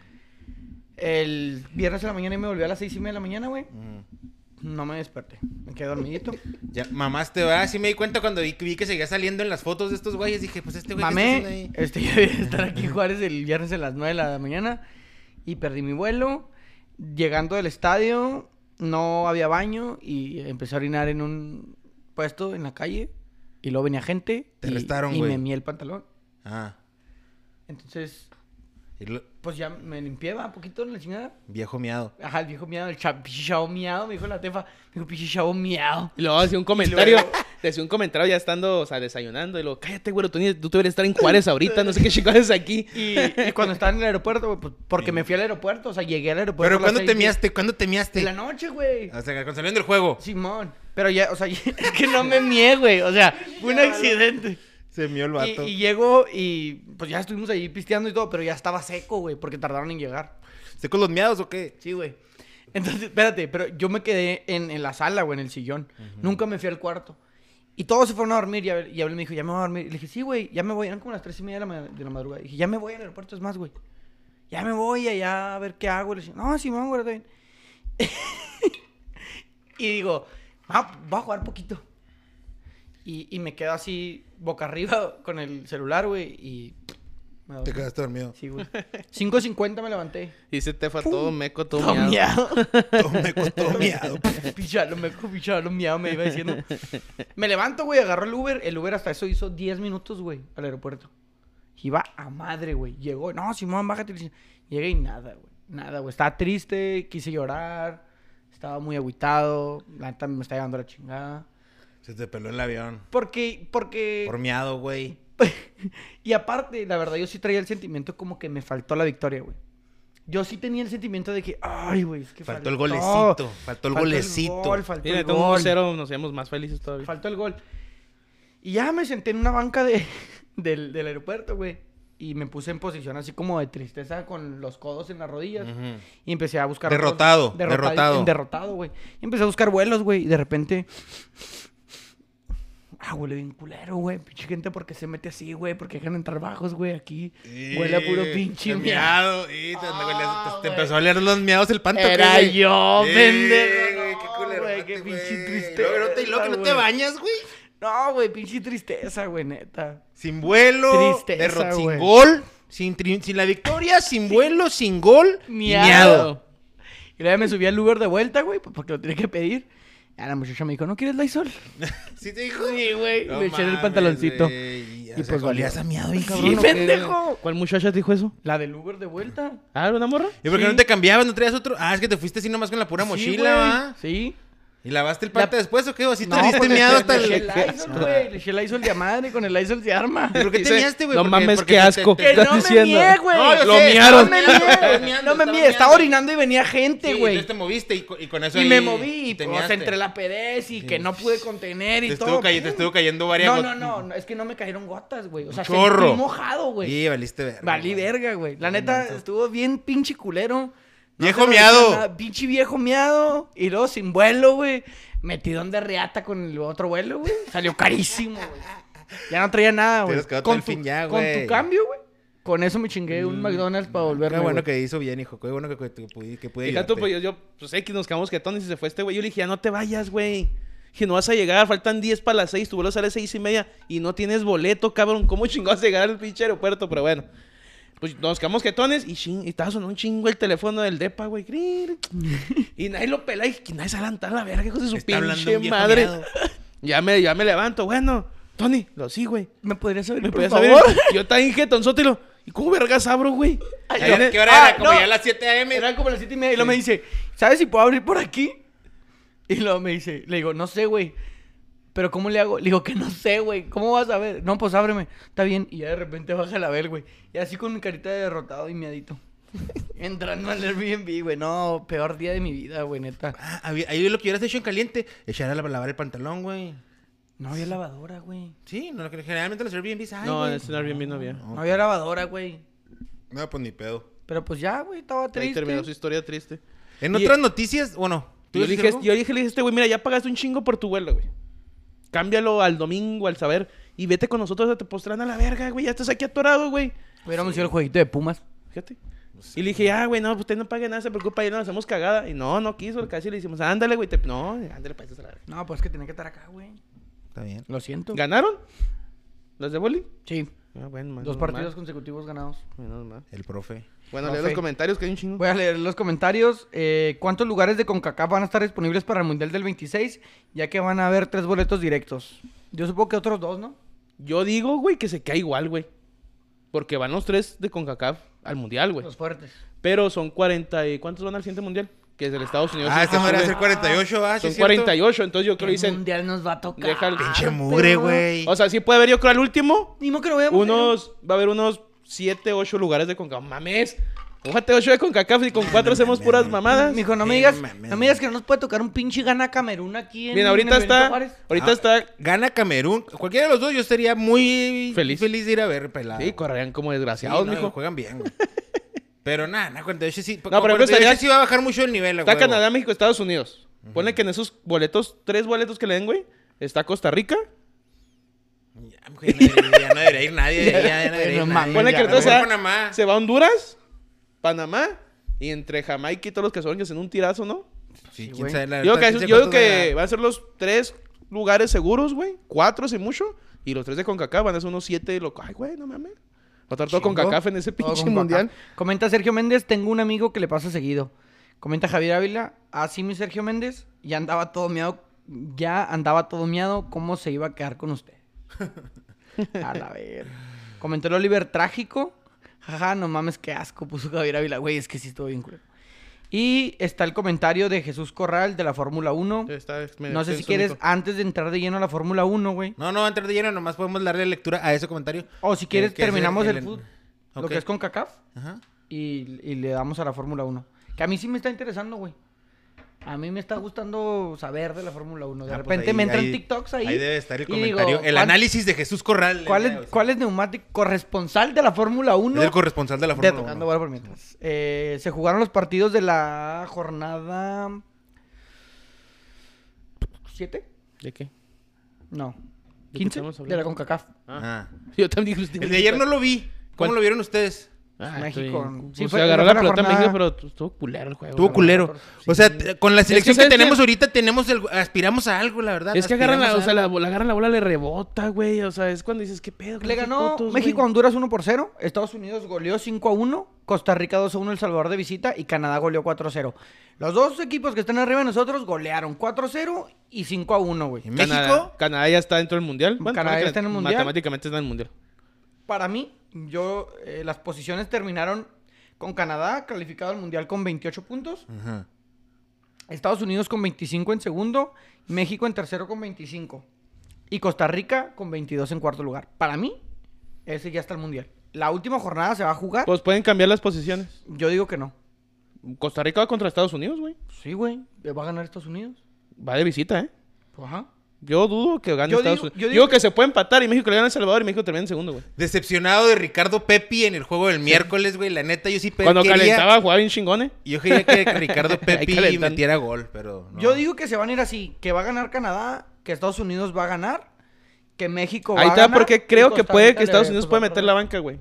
El viernes en la mañana y me volví a las seis y media de la mañana, güey. Mm. No me desperté. Me quedé dormidito. Ya, mamás te va. Sí me di cuenta cuando vi, vi que seguía saliendo en las fotos de estos güeyes. Dije, pues este güey. ¿qué está Mamé, este, yo debía estar aquí en Juárez el viernes a las 9 de la mañana y perdí mi vuelo. Llegando del estadio, no había baño y empecé a orinar en un puesto en la calle y luego venía gente Te y, arrestaron, y güey. me mié el pantalón. Ah. Entonces, y lo- pues ya me limpié, va, poquito en la chingada. viejo miado. Ajá, el viejo miado, el cha- pinche chavo miado, me dijo la tefa. Me dijo, pinche chavo miado. Y luego hacía un comentario, decía un comentario ya estando, o sea, desayunando. Y luego, cállate, güey, tú, deberías estar en Juárez ahorita, no sé qué haces aquí. Y, y cuando estaba en el aeropuerto, güey, pues porque me fui al aeropuerto, o sea, llegué al aeropuerto. Pero ¿cuándo te miaste? ¿Cuándo te miaste? En la noche, güey. O sea, cuando saliendo del juego. Simón. Pero ya, o sea, es que no me mié, güey. O sea, fue un accidente. Se mió el Y, vato. y llego y pues ya estuvimos ahí pisteando y todo, pero ya estaba seco, güey, porque tardaron en llegar. ¿Sé con los miados o qué? Sí, güey. Entonces, espérate, pero yo me quedé en, en la sala, güey, en el sillón. Nunca me fui al cuarto. Y todos se fueron a dormir y Abel, y Abel me dijo, ya me voy a dormir. Y le dije, sí, güey, ya me voy. Eran como las tres y media de la, de la madrugada. Y dije, ya me voy al aeropuerto, es más, güey. Ya me voy allá a ver qué hago. Y le dije, no, sí, mamá, güey, está bien. y digo, ah, voy a jugar poquito. Y, y me quedo así, boca arriba, con el celular, güey, y... me dormí. Te quedaste dormido. Sí, güey. 5.50 me levanté. Y se te fue todo meco, todo Todo miado. miado. Todo me costó miado. Pichalo, me pichalo, miado, me iba diciendo. Me levanto, güey, agarro el Uber. El Uber hasta eso hizo 10 minutos, güey, al aeropuerto. Iba a madre, güey. Llegó, no, Simón, bájate. Llegué y nada, güey. Nada, güey. Estaba triste, quise llorar. Estaba muy agüitado. La neta me está llevando la chingada. Se te peló el avión. Porque, porque... Por miado, güey. y aparte, la verdad, yo sí traía el sentimiento como que me faltó la victoria, güey. Yo sí tenía el sentimiento de que, ay, güey, es que Faltó el faltó. golecito. Faltó el golecito. gol, faltó Mira, el con un gol. 1-0 nos hacíamos más felices todavía. Faltó el gol. Y ya me senté en una banca de, del, del aeropuerto, güey. Y me puse en posición así como de tristeza con los codos en las rodillas. Y empecé a buscar... Derrotado, vuelos- derrotado. Derrotado, güey. Y empecé a buscar vuelos, güey. Y de repente... Ah, huele bien culero, güey. Pinche gente, ¿por qué se mete así, güey? ¿Por qué dejan entrar bajos, güey? Aquí huele a puro pinche miado. Y te, Ah, te- te güey. empezó a oler los miados el panto. Era ¿qué, güey? yo, pendejo. qué culero. güey, qué pinche triste. Y luego no te, luego no te bañas, güey. No, güey, pinche tristeza, güey, neta. Sin vuelo. Tristeza, sin gol. Sin, tri- sin la victoria, sin vuelo, sin gol. Miado. miado. Y luego me subí al Uber de vuelta, güey, pues, porque lo tenía que pedir. Y la muchacha me dijo, ¿no quieres Lysol? ¿Sí te dijo? Sí, güey. No le eché en el pantaloncito. Y, Y pues valió. a miado bien Sí, pendejo. ¿Cuál muchacha te dijo eso? La del Uber de vuelta. Ah, ¿una morra? ¿Y por qué Sí. no te cambiabas? ¿No traías otro? Ah, es que te fuiste así nomás con la pura Sí, mochila, güey. ¿va? Sí. ¿Y lavaste el pante La- después o qué? ¿O así No, trajiste pues, miado hasta le el... eché Lysol, güey. Le eché Lysol de a madre, con el Lysol se arma. ¿Pero qué te miaste, güey? no Porque- mames, porque qué te- asco. te- Que estás no me mié, güey. No, Lo sé, miaron. No me mié. No me estaba mié. Estaba orinando y venía gente, Sí, güey. entonces te moviste y, co- y con eso y ahí me moví, te pues, miaste. entre la pedez y que no pude contener y Te todo. estuvo, te estuvo cayendo varias No, got- no, no, no, es que no me cayeron gotas, güey. O sea, chorro. sentí mojado, güey. Y valiste verga. Valí verga, güey. La neta, estuvo bien pinche culero. No Viejo miado. nada, Pinche viejo miado. Y luego sin vuelo, güey. Metidón de reata con el otro vuelo, güey. Salió carísimo, güey. Ya no traía nada, güey. Con, el tu, fin ya, con tu cambio, güey. Con eso me chingué un McDonald's para volverme, Qué bueno que hizo bien, hijo. Qué bueno que, que, que pude, que pude Fíjate, pues yo, yo, pues X, nos quedamos quietones y se fue este güey. Yo le dije, ya no te vayas, güey. Dije, no vas a llegar, faltan 10 para las 6, tu vuelo sale a 6 y media y no tienes boleto, cabrón. ¿Cómo chingados llegar al pinche aeropuerto? Pero bueno. Pues nos quedamos quietones y, ching, y estaba sonando un chingo el teléfono del depa, güey. Y nadie lo pela y que nadie se adelanta a la verga, hijos de su Está hablando pinche madre. Ya me, ya me levanto, bueno. Tony, lo sí, güey. ¿Me podrías saber, ¿Me por podías favor? saber? Yo también jetonzote y lo. ¿Y cómo vergas abro, güey? Ay, en ¿Qué hora Ah, era? Como no. ya a las 7 a.m. Eran como las siete y media y luego me dice, ¿sabes si puedo abrir por aquí? Y luego me dice, le digo, no sé, güey. Pero ¿cómo le hago? Le digo que no sé, güey. ¿Cómo vas a ver? No, pues ábreme. Está bien. Y ya de repente baja la ver, güey. Y así con mi carita de derrotado y miadito. Entrando al Airbnb, güey. No, peor día de mi vida, güey, neta. Ah, ahí lo que hubieras hecho en caliente, echar a la- lavar el pantalón, güey. No había lavadora, güey. Sí, no, generalmente los Airbnbs hay, No, en este Airbnb no había. No había lavadora, güey. No, pues ni pedo. Pero pues ya, güey, estaba Ahí triste. terminó su historia triste. En Y- otras noticias, bueno, ¿tú Yo dije, yo dije, le dije a este güey, mira, ya pagaste un chingo por tu vuelo, güey. Cámbialo al domingo, al saber. Y vete con nosotros a te postran a la verga, güey. Ya estás aquí atorado, güey. Hubiéramos ido al jueguito de Pumas. Fíjate. Y le dije, ah, güey, no, pues usted no pague nada, se preocupa, ya nos hacemos cagada. Y no, no quiso, casi le decimos, ándale, güey. te- No, ándale, para eso a la verga. No, pues que tenía que estar acá, güey. Está bien. Lo siento. ¿Ganaron? ¿Las de boli? Sí. Ah, bueno, Dos partidos mal, consecutivos ganados. menos mal. El profe. Bueno, No, lee los comentarios que hay un chingo. Voy a leer los comentarios. Eh, ¿Cuántos lugares de CONCACAF van a estar disponibles para el Mundial del 26? Ya que van a haber tres boletos directos. Yo supongo que otros dos, ¿no? Yo digo, güey, que se cae igual, güey. Porque van los tres de CONCACAF al mundial, güey. Los fuertes. Pero son 40 y... ¿Cuántos van al siguiente mundial? Que es del Estados Unidos. Ah, este sí, madre va a ser 48, ¿ah? ¿Sí Son es cierto? 48, entonces yo creo que ¿Qué dicen... mundial nos va a tocar? Deja el Pinche mugre, güey. O sea, sí puede haber, yo creo, al último. Ni que lo veamos. Unos... Va a haber unos 7, 8 lugares de CONCACAF. ¡Mames! Fíjate 8 de CONCACAF y con 4 hacemos puras mamadas. Mijo, no me digas, mames. no me digas que no nos puede tocar un pinche gana Camerún aquí en Bien, ahorita en el Benito está... Juárez. Ahorita Ah, está... Gana Camerún. Cualquiera de los dos yo estaría muy Feliz. feliz de ir a ver pelado. Sí, correrían como Sí, desgraciados, no, mijo. juegan bien, güey. Pero nada, nada, 48 sí. No, No, pero pero estaría- sí va a bajar mucho el nivel, Está güey. Canadá, México, Estados Unidos. Ponle que en esos boletos, tres boletos que le den, güey, está Costa Rica. Ya, mijo, ya no debería- ya no debería ir nadie. Ya, ya no debería ir nadie. Ponle que entonces se va- Panamá. se va a Honduras, Panamá, y entre Jamaica y todos los que son que hacen un tirazo, ¿no? Sí, Sí, quién güey. sabe la Yo digo verdad, que, yo digo que van a- van a ser los tres lugares seguros, güey. Cuatro, si mucho. Y los tres de CONCACAF van a ser unos siete. Lo... Ay, güey, no mames. Va a estar todo Chingo. CONCACAF en ese Todo pinche con mundial. Kaká. Comenta Sergio Méndez, tengo un amigo que le pasa seguido. Comenta Javier Ávila, así mi Sergio Méndez, ya andaba todo miado, ya andaba todo miado, ¿cómo se iba a quedar con usted? A la ver. Comentó el Oliver trágico. Jaja, no mames, qué asco, puso Javier Ávila. Güey, es que sí estuvo bien culero. Y está el comentario de Jesús Corral de la Fórmula 1. Está medio No sé si quieres, antes de entrar de lleno a la Fórmula 1, güey. No, no, antes de lleno, nomás podemos darle lectura a ese comentario. O si quieres, que terminamos el, el- fútbol. Lo Ok. que es con CACAF. Ajá. y, y le damos a la Fórmula 1. Que a mí sí me está interesando, güey. A mí me está gustando saber de la Fórmula 1. De Ah, pues repente ahí- me entran ahí- TikToks ahí. Ahí debe estar el y digo, comentario. el ¿cuán- análisis de Jesús Corral. ¿Cuál Eh, es, cuál es neumático? Corresponsal de la Fórmula 1. Es el corresponsal de la Fórmula Tocando 1. Bola por Mientras. Eh, se jugaron los partidos de la jornada... ¿Siete? ¿De qué? No. qué ¿15? estamos De la CONCACAF. Ah. Yo también dije, El de ayer no lo vi. ¿Cómo ¿Cuál? lo vieron ustedes? Ah, México. estoy- Sí, pues, agarró la pelota jornada- México, pero tu- estuvo culero el juego. Estuvo culero. O sea, Sí. con la selección que, ¿sabes tenemos ahorita, tenemos el, aspiramos a algo, la verdad. Es que agarran la, o sea, la, la agarran la bola, le rebota, güey. O sea, es cuando dices, ¿qué pedo? Le ganó México a güey?" Honduras 1 por 0. Estados Unidos goleó 5 a 1. Costa Rica 2 a 1 El Salvador de visita. Y Canadá goleó 4 a 0. Los dos equipos que están arriba de nosotros golearon 4 a 0 y 5 a 1, güey. ¿En Canadá, México? Canadá ya está dentro del mundial. Canadá ya está en el mundial. Matemáticamente está en el mundial. Para mí, yo, eh, las posiciones terminaron con Canadá calificado al mundial con 28 puntos. Ajá. Estados Unidos con 25 en segundo. México en tercero con 25. Y Costa Rica con 22 en cuarto lugar. Para mí, ese ya está el mundial. La última jornada se va a jugar. Pues pueden cambiar las posiciones. Yo digo que no. Costa Rica va contra Estados Unidos, güey. Sí, güey. ¿Va a ganar Estados Unidos? Va de visita, ¿eh? Ajá. Yo dudo que gane Yo Estados digo- Unidos. yo Digo, digo que se puede empatar y México le gana a El Salvador y México termina en segundo, güey. Decepcionado de Ricardo Pepi en el juego del miércoles, güey. La neta, yo sí pe- Cuando quería... calentaba jugaba bien chingone. Yo quería que Ricardo Ahí Pepi metiera gol, pero no. Yo digo que se van a ir así. Que va a ganar Canadá. Que Estados Unidos va a ganar. Que México va Ahí a está, ganar. porque y creo que puede que Estados Unidos puede meter la banca, güey.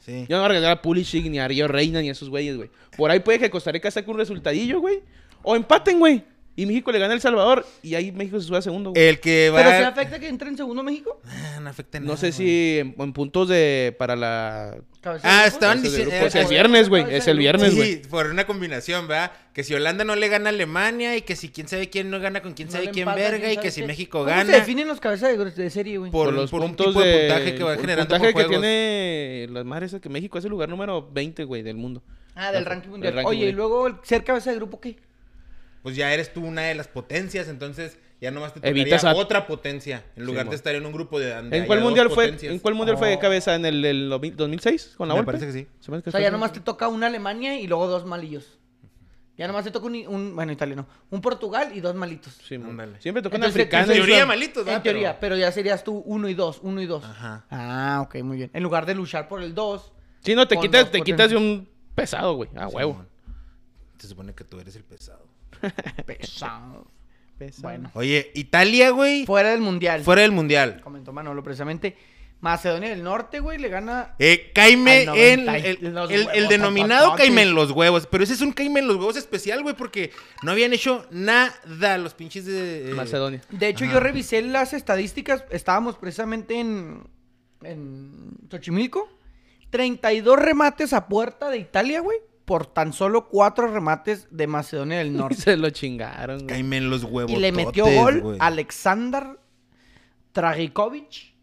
Sí. Yo no voy a regalar a Pulisic, ni a Río Reina, ni a esos güeyes, güey. Por ahí puede que Costa Rica saque un resultadillo, güey. O empaten, güey. Y México le gana a El Salvador y ahí México se sube a segundo, güey. El que va... Pero se afecta que entre en segundo México. Ah, no afecta No nada, sé güey. si en, en puntos de... para la... Cabeza de Ah, estaban diciendo... Pues eh, es viernes, güey. Es el viernes, Sí, güey. por una combinación, ¿verdad? Que si Holanda no le gana a Alemania y que si quién sabe quién no gana con quién No sabe quién empata, verga y que si. México ¿Cómo gana se definen los cabezas de, de serie, güey? por, por los por un puntos tipo de, puntaje que va el generando puntaje por que tiene las madres que México es el lugar número 20, güey, del mundo. Ah, del ranking mundial. Oye, y luego el ser cabeza de grupo, ¿qué? Pues ya eres tú una de las potencias, entonces ya nomás te tocaría Evitas a- otra potencia en lugar Sí, de estar en un grupo de donde ¿En cuál dos mundial fue? potencias. ¿En cuál mundial fue de cabeza en el, del 2006 con la Me parece que sí. Se que O sea, ya nomás te toca una Alemania y luego dos malillos. Ya nomás te toca un, un- bueno, italiano, un Portugal y dos malitos. Sí. Ándale. Siempre tocan Entonces, africanos. En teoría malitos, En ¿verdad? teoría, Pero- pero ya serías tú uno y dos, uno y dos. Ajá. Ah, ok, muy bien. En lugar de luchar por el dos. Sí, no, te quitas, dos te quitas de un pesado, güey. A huevo. Se supone que tú eres el pesado. Pesado. Bueno. Oye, Italia, güey, Fuera del mundial. fuera del mundial. Comentó Manolo precisamente. Macedonia del Norte, güey, le gana. Eh, caime en 90 y el, los el- denominado caime en los huevos. Pero ese es un caime en los huevos especial, güey, porque no habían hecho nada los pinches de... eh, Macedonia. De hecho, Ajá. yo revisé las estadísticas. Estábamos precisamente en. En Xochimilco. 32 remates a puerta de Italia, güey. Por tan solo 4 remates de Macedonia del Norte. Se lo chingaron, güey. Caime en los huevos. y le metió gol Alexander Tragikovic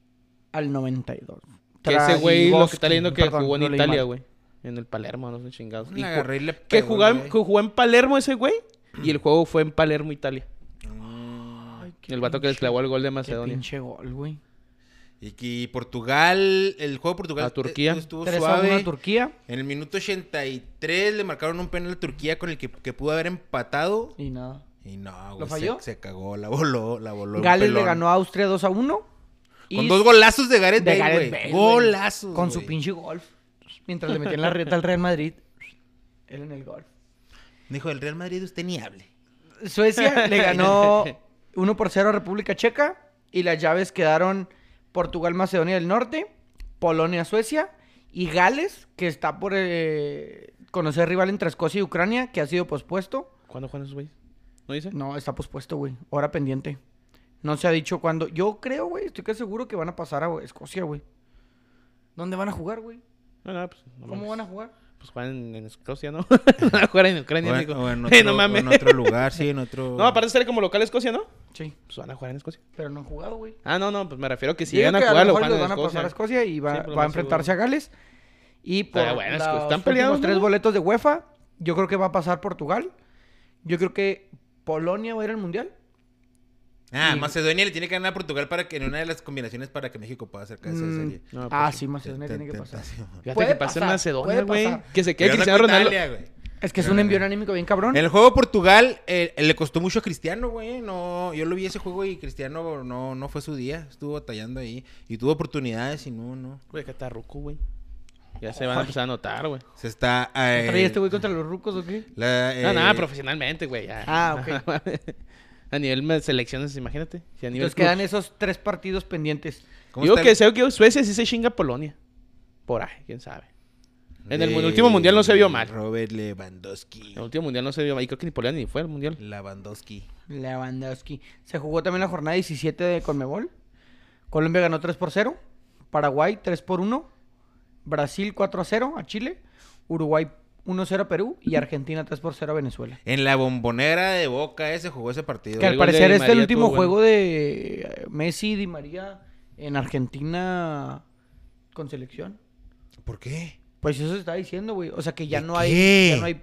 al 92. Que ese güey lo que está leyendo que perdón, jugó en Italia, güey. En el Palermo, no sé chingados. Y ju- agarré y le que, jugó en Palermo ese güey. Y el juego fue en Palermo, Italia. Ay, qué El vato que les clavó el gol de Qué Macedonia. pinche gol, güey. Y que Portugal, el juego de Portugal A Turquía. eh, estuvo 3 a 1 suave. a Turquía. En el minuto 83 le marcaron un penal a Turquía con el que, que pudo haber empatado. Y nada. Y no, güey. ¿Lo se- falló? Se, cagó, la voló, la voló. Gales le ganó a Austria 2 a 1. Con Y dos golazos de Gareth de Bale, Gareth. Golazos, Con su pinche golf. Mientras le metían la reta al Real Madrid. Él en el golf. Dijo, el Real Madrid usted ni hable. Suecia le ganó 1 por 0 a República Checa. Y las llaves quedaron Portugal, Macedonia del Norte, Polonia, Suecia. Y Gales, que está por eh, conocer rival entre Escocia y Ucrania, que ha sido pospuesto. ¿Cuándo juegan esos güeyes? ¿No dice? No, está pospuesto, güey. Hora pendiente. No se ha dicho cuándo. Yo creo, güey, estoy casi seguro que van a pasar a Escocia, güey. ¿Dónde van a jugar, güey? No, no, pues, no ¿Cómo mames. van a jugar? Pues juegan en, en Escocia, ¿no? Van a jugar en Ucrania, digo. o en Eh, otro, no o mames. en otro lugar, sí, en otro... No, aparte de ser como local Escocia, ¿no? Sí, Pues van a jugar en Escocia. pero no han jugado, güey. Ah, no, no, pues me refiero que si Digo llegan a jugar, lo juegan en van a pasar a Escocia. Y va, Sí, pero va a enfrentarse a Gales. Y por Estaría bueno, los están peleados, tres boletos de UEFA, yo creo que va a pasar Portugal. Yo creo que Polonia va a ir al Mundial. Ah, Y- Macedonia le tiene que ganar a Portugal para que en una de las combinaciones para que México pueda acercarse a esa Mm, serie. No, ah, pues, sí, Macedonia Te- tiene que pasar. Fíjate que pase en Macedonia, güey. Que se quede Cristiano Ronaldo. Es que es un envío anímico bien cabrón. En el juego de Portugal eh, le costó mucho a Cristiano, güey. No, yo lo vi ese juego y Cristiano no, no fue su día. Estuvo batallando ahí. Y tuvo oportunidades y no, no. Güey, que está ruco, güey. Ya se van a empezar a notar, güey. Se está... eh, ¿Trae este güey contra los rucos o qué? la, No, eh, nada, profesionalmente, güey. ya. Ah, ok. a nivel de selecciones, imagínate. Si a nivel Entonces club. quedan esos tres partidos pendientes. ¿cómo Digo está que sé que Suecia sí se chinga Polonia. Por ahí, quién sabe. En el último mundial no se vio mal. Robert Lewandowski. En el último mundial no se vio mal. Y creo que ni Polonia ni fue al mundial. Lewandowski. Lewandowski. Se jugó también la jornada 17 de Conmebol. Colombia ganó 3 por 0. Paraguay 3 por 1. Brasil 4 a 0 a Chile. Uruguay 1 0 a Perú. Y Argentina 3 por 0 a Venezuela. En la bombonera de Boca ese jugó ese partido. Que al parecer este es el último bueno. juego de eh, Messi y Di María en Argentina con selección. ¿Por qué? Pues eso se está diciendo, güey. O sea que ya ¿De no qué? hay, ya no hay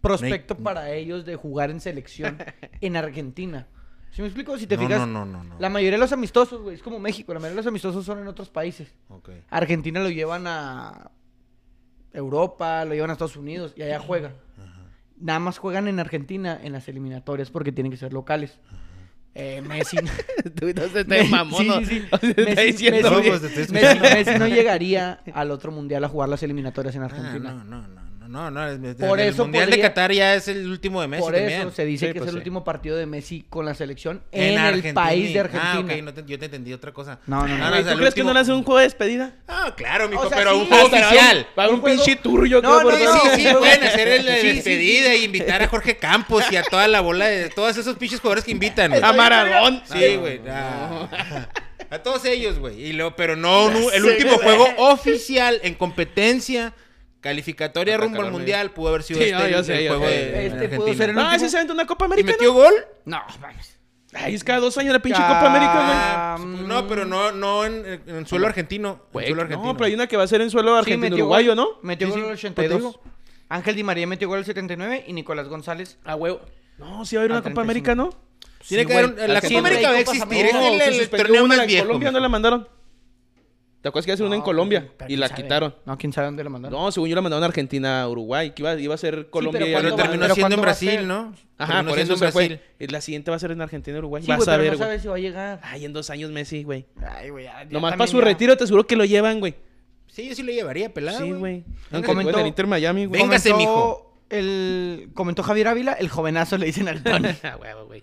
prospecto No hay- para ellos de jugar en selección en Argentina. ¿Sí me explico? Si te no, fijas, no, no, no, no. la mayoría de los amistosos, güey, es como México. La mayoría de los amistosos son en otros países. Argentina lo llevan a Europa, lo llevan a Estados Unidos y allá juega. Nada más juegan en Argentina en las eliminatorias porque tienen que ser locales. Eh, Messi. Tú no se te mamón, Messi- No, Messi- te estoy Messi, escuchando. Messi no llegaría al otro mundial a jugar las eliminatorias en Ah, Argentina. no, no, no, no, no, no. Por el eso Mundial de Qatar ya es el último de Messi Por también. eso se dice Sí, que pues es el sí. último partido de Messi con la selección en, el país de Argentina. Ah, ok, no te- yo te entendí otra cosa. No, no, no. Güey, o sea, ¿Tú el crees que no le hacen un juego de despedida? Ah, claro, mijo, O sea, pero sí, un juego oficial. Va a haber un Un juego- pinche turro, No, no, por Sí, sí, pueden hacer el Sí, sí, despedida y invitar a Jorge Campos y a toda la bola de todos esos pinches jugadores que invitan. güey. A Maradón. Sí, güey. ah. A todos ellos, güey. Y lo, pero no el último juego oficial en competencia calificatoria rumbo al mundial pudo haber sido Sí, este no, yo el, sé, el yo juego sé. de Este Argentina. pudo ser el Ah, último. ¿sí se aventó una Copa ¿Y América? metió ¿no? gol? No, mames. Ay, es cada dos años la pinche Copa América, güey. No, pero no, no en, en suelo argentino. En Güey, suelo argentino. No, pero hay una que va a ser en suelo Sí, argentino metió uruguayo, gol. ¿no? Metió Sí, gol sí, en el pues te 82. digo. Ángel Di María metió gol en el 79 y Nicolás González. Ah, huevo. No, sí va a haber una Copa 35. América, ¿no? Tiene Sí, que haber un- la. Copa América va a Copas existir. América. Es el, se el suspendió torneo una más en viejo. Colombia no la mandaron. ¿Te acuerdas que iba a ser una en Colombia? pero Y la sabe. quitaron. No, quién sabe dónde la mandaron. No, según yo la mandaron a Argentina, Uruguay, que iba, iba a ser Colombia pero y Pero ¿cuándo va- terminó pero siendo en ¿cuándo va a Brasil? ¿no? Ajá, por eso en se fue. Brasil. Y La siguiente va a ser en Argentina y Uruguay. Sí, Vas a ver, no sabes si va a llegar. Ay, en dos años Messi, güey. Ay, güey. Nomás para su ya- retiro te aseguro que lo llevan, güey. Sí, yo sí lo llevaría, pelado. Sí, güey. Comentó... En el Inter Miami, güey. Véngase, mijo. El, comentó Javier Ávila, el jovenazo le dicen al Tony. Ah, güey.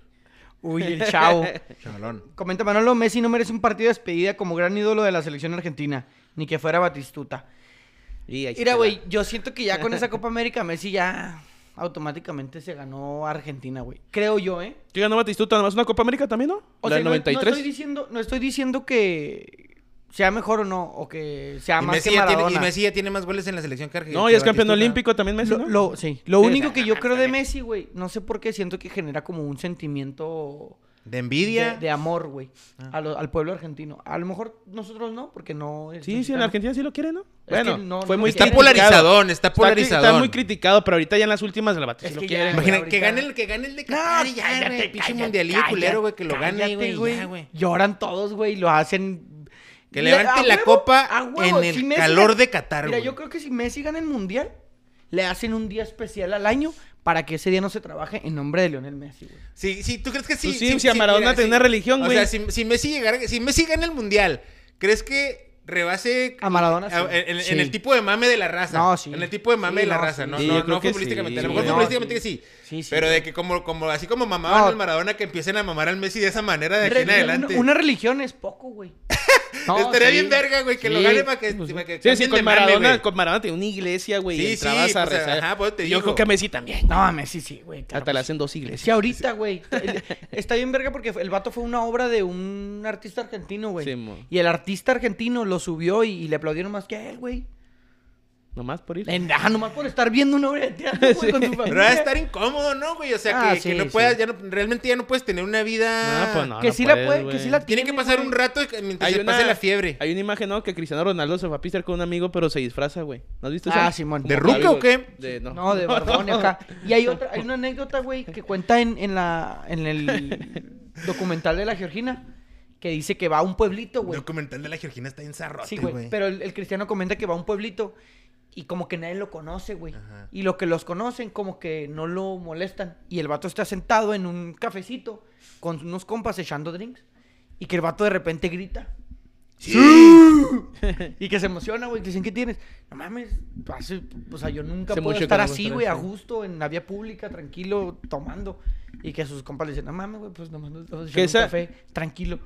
Uy, el chavo. Chavalón. Comenta Manolo, Messi no merece un partido de despedida como gran ídolo de la selección argentina, ni que fuera Batistuta. Y Mira, güey, yo siento que ya con esa Copa América Messi ya automáticamente se ganó Argentina, güey. Creo yo, ¿eh? ¿Qué ganó Batistuta? ¿Nada más una Copa América también, no? O la sea, del no- No, 93. estoy diciendo, no estoy diciendo que sea mejor o no, o que sea Y más Messi, que ya tiene, Maradona. y Messi ya tiene más goles en la selección que Argentina. No, y es campeón olímpico también Messi, Lo, ¿no? lo- sí. Lo Sí, único sí. que yo creo de Messi, güey, no sé por qué siento que genera como un sentimiento De envidia. de, de amor, güey, a lo- al pueblo argentino. A lo mejor nosotros no, porque no es Sí, sí, en mexicano. Argentina sí lo quieren, ¿no? Es bueno, que no- fue no muy Está polarizadón, está polarizadón. está muy criticado, pero ahorita ya en las últimas el Es quieren. ya- güey. Imagina, que gane el que gane el de Qatar y ya, güey. Pinche mundialillo culero, güey, que lo gane, güey. Lloran todos, güey, lo hacen. Que Le- levante la huevo, copa huevo, en el si Messi calor de Qatar, Mira, güey. yo creo que si Messi gana el mundial, le hacen un día especial al año para que ese día no se trabaje en nombre de Lionel Messi, güey. Sí, sí, ¿tú crees que sí? Pues sí, si a Maradona tenía una religión, O güey. sea, si, si Messi llegara, si Messi gana el mundial, ¿crees que rebase A Maradona, sí. en, en- en Sí. el tipo de mame de la raza? No, sí. En el tipo de mame Sí, de la no, raza, sí. no, Sí, no, no futbolísticamente. sí, a lo mejor futbolísticamente No, que sí. Sí, sí. Pero de que como, como así como mamaban No. al Maradona, que empiecen a mamar al Messi de esa manera de aquí en Re- adelante. Una, religión es poco, güey. No, Estaría sí. bien verga, güey, que lo Sí. gane para que, Pues, para que sí, sí, con mame, Maradona, güey. con Maradona tenía una iglesia, güey. Sí, y sí, entrabas a pues, rezar. ajá, pues te yo digo. creo que a Messi también. No, Messi sí, güey. claro Hasta le sí. hacen dos iglesias. Sí, ahorita, güey. Está bien verga porque el vato fue una obra de un artista argentino, güey. Sí, y el artista argentino lo subió y, y le aplaudieron más que a él, güey. Nomás por ir. En- Ah, nomás por estar viendo una obra de teatro, güey, Sí. con su Pero va a familia. estar incómodo, ¿no, güey? O sea, Ah, que, sí, que no sí. puedas, ya no, realmente ya no puedes tener una vida... No, pues no. que sí la puedes, puede, güey. que sí la Tiene que pasar güey. un rato mientras Hay se una, pase la fiebre. Hay una imagen, ¿no? Que Cristiano Ronaldo se va a pistear con un amigo, pero se disfraza, güey. ¿No has visto eso? Ah, Simón. ¿De ruca o qué? De, no. No, de barbón y acá. Y hay otra, hay una anécdota, güey, que cuenta en, en la, en el documental de la Georgina, que dice que va a un pueblito, El güey. documental de la Georgina está en zarrote, Sí, güey. Pero el, el cristiano comenta que va a un pueblito y como que nadie lo conoce, güey. Y lo que los conocen como que no lo molestan. Y el vato está sentado en un cafecito con unos compas echando drinks. Y que el vato de repente grita. y que se emociona, güey. que Dicen, ¿qué tienes? No mames. hace- o sea, yo nunca Hace puedo estar así, güey, a sí. gusto, en la vía pública, tranquilo, tomando. Y que sus compas le dicen, no mames, güey, pues nomás nos echando un esa- café, tranquilo.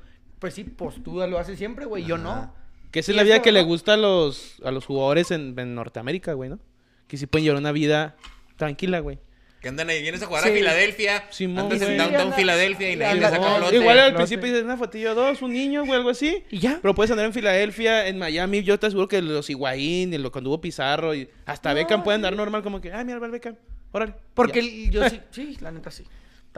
Pues sí, pues tú lo haces siempre, güey, yo no. Que esa es la vida la que le gusta a los, a los jugadores en, en Norteamérica, güey, ¿no? que sí pueden llevar una vida tranquila, güey. Que andan ahí, vienes a jugar Sí. a Filadelfia. Simón, andas en güey. Downtown anda- Filadelfia y nadie le anda- saca no, flote. Igual al no principio dices una fotillo dos, un niño, güey, algo así. Y ya. Pero puedes andar en Filadelfia, en Miami. Yo te aseguro que los Higuaín, y lo, cuando hubo Pizarro, y hasta Beckham pueden andar normal, como que, ah, mira, va el Beckham, órale. Porque el- yo sí, sí, la neta sí.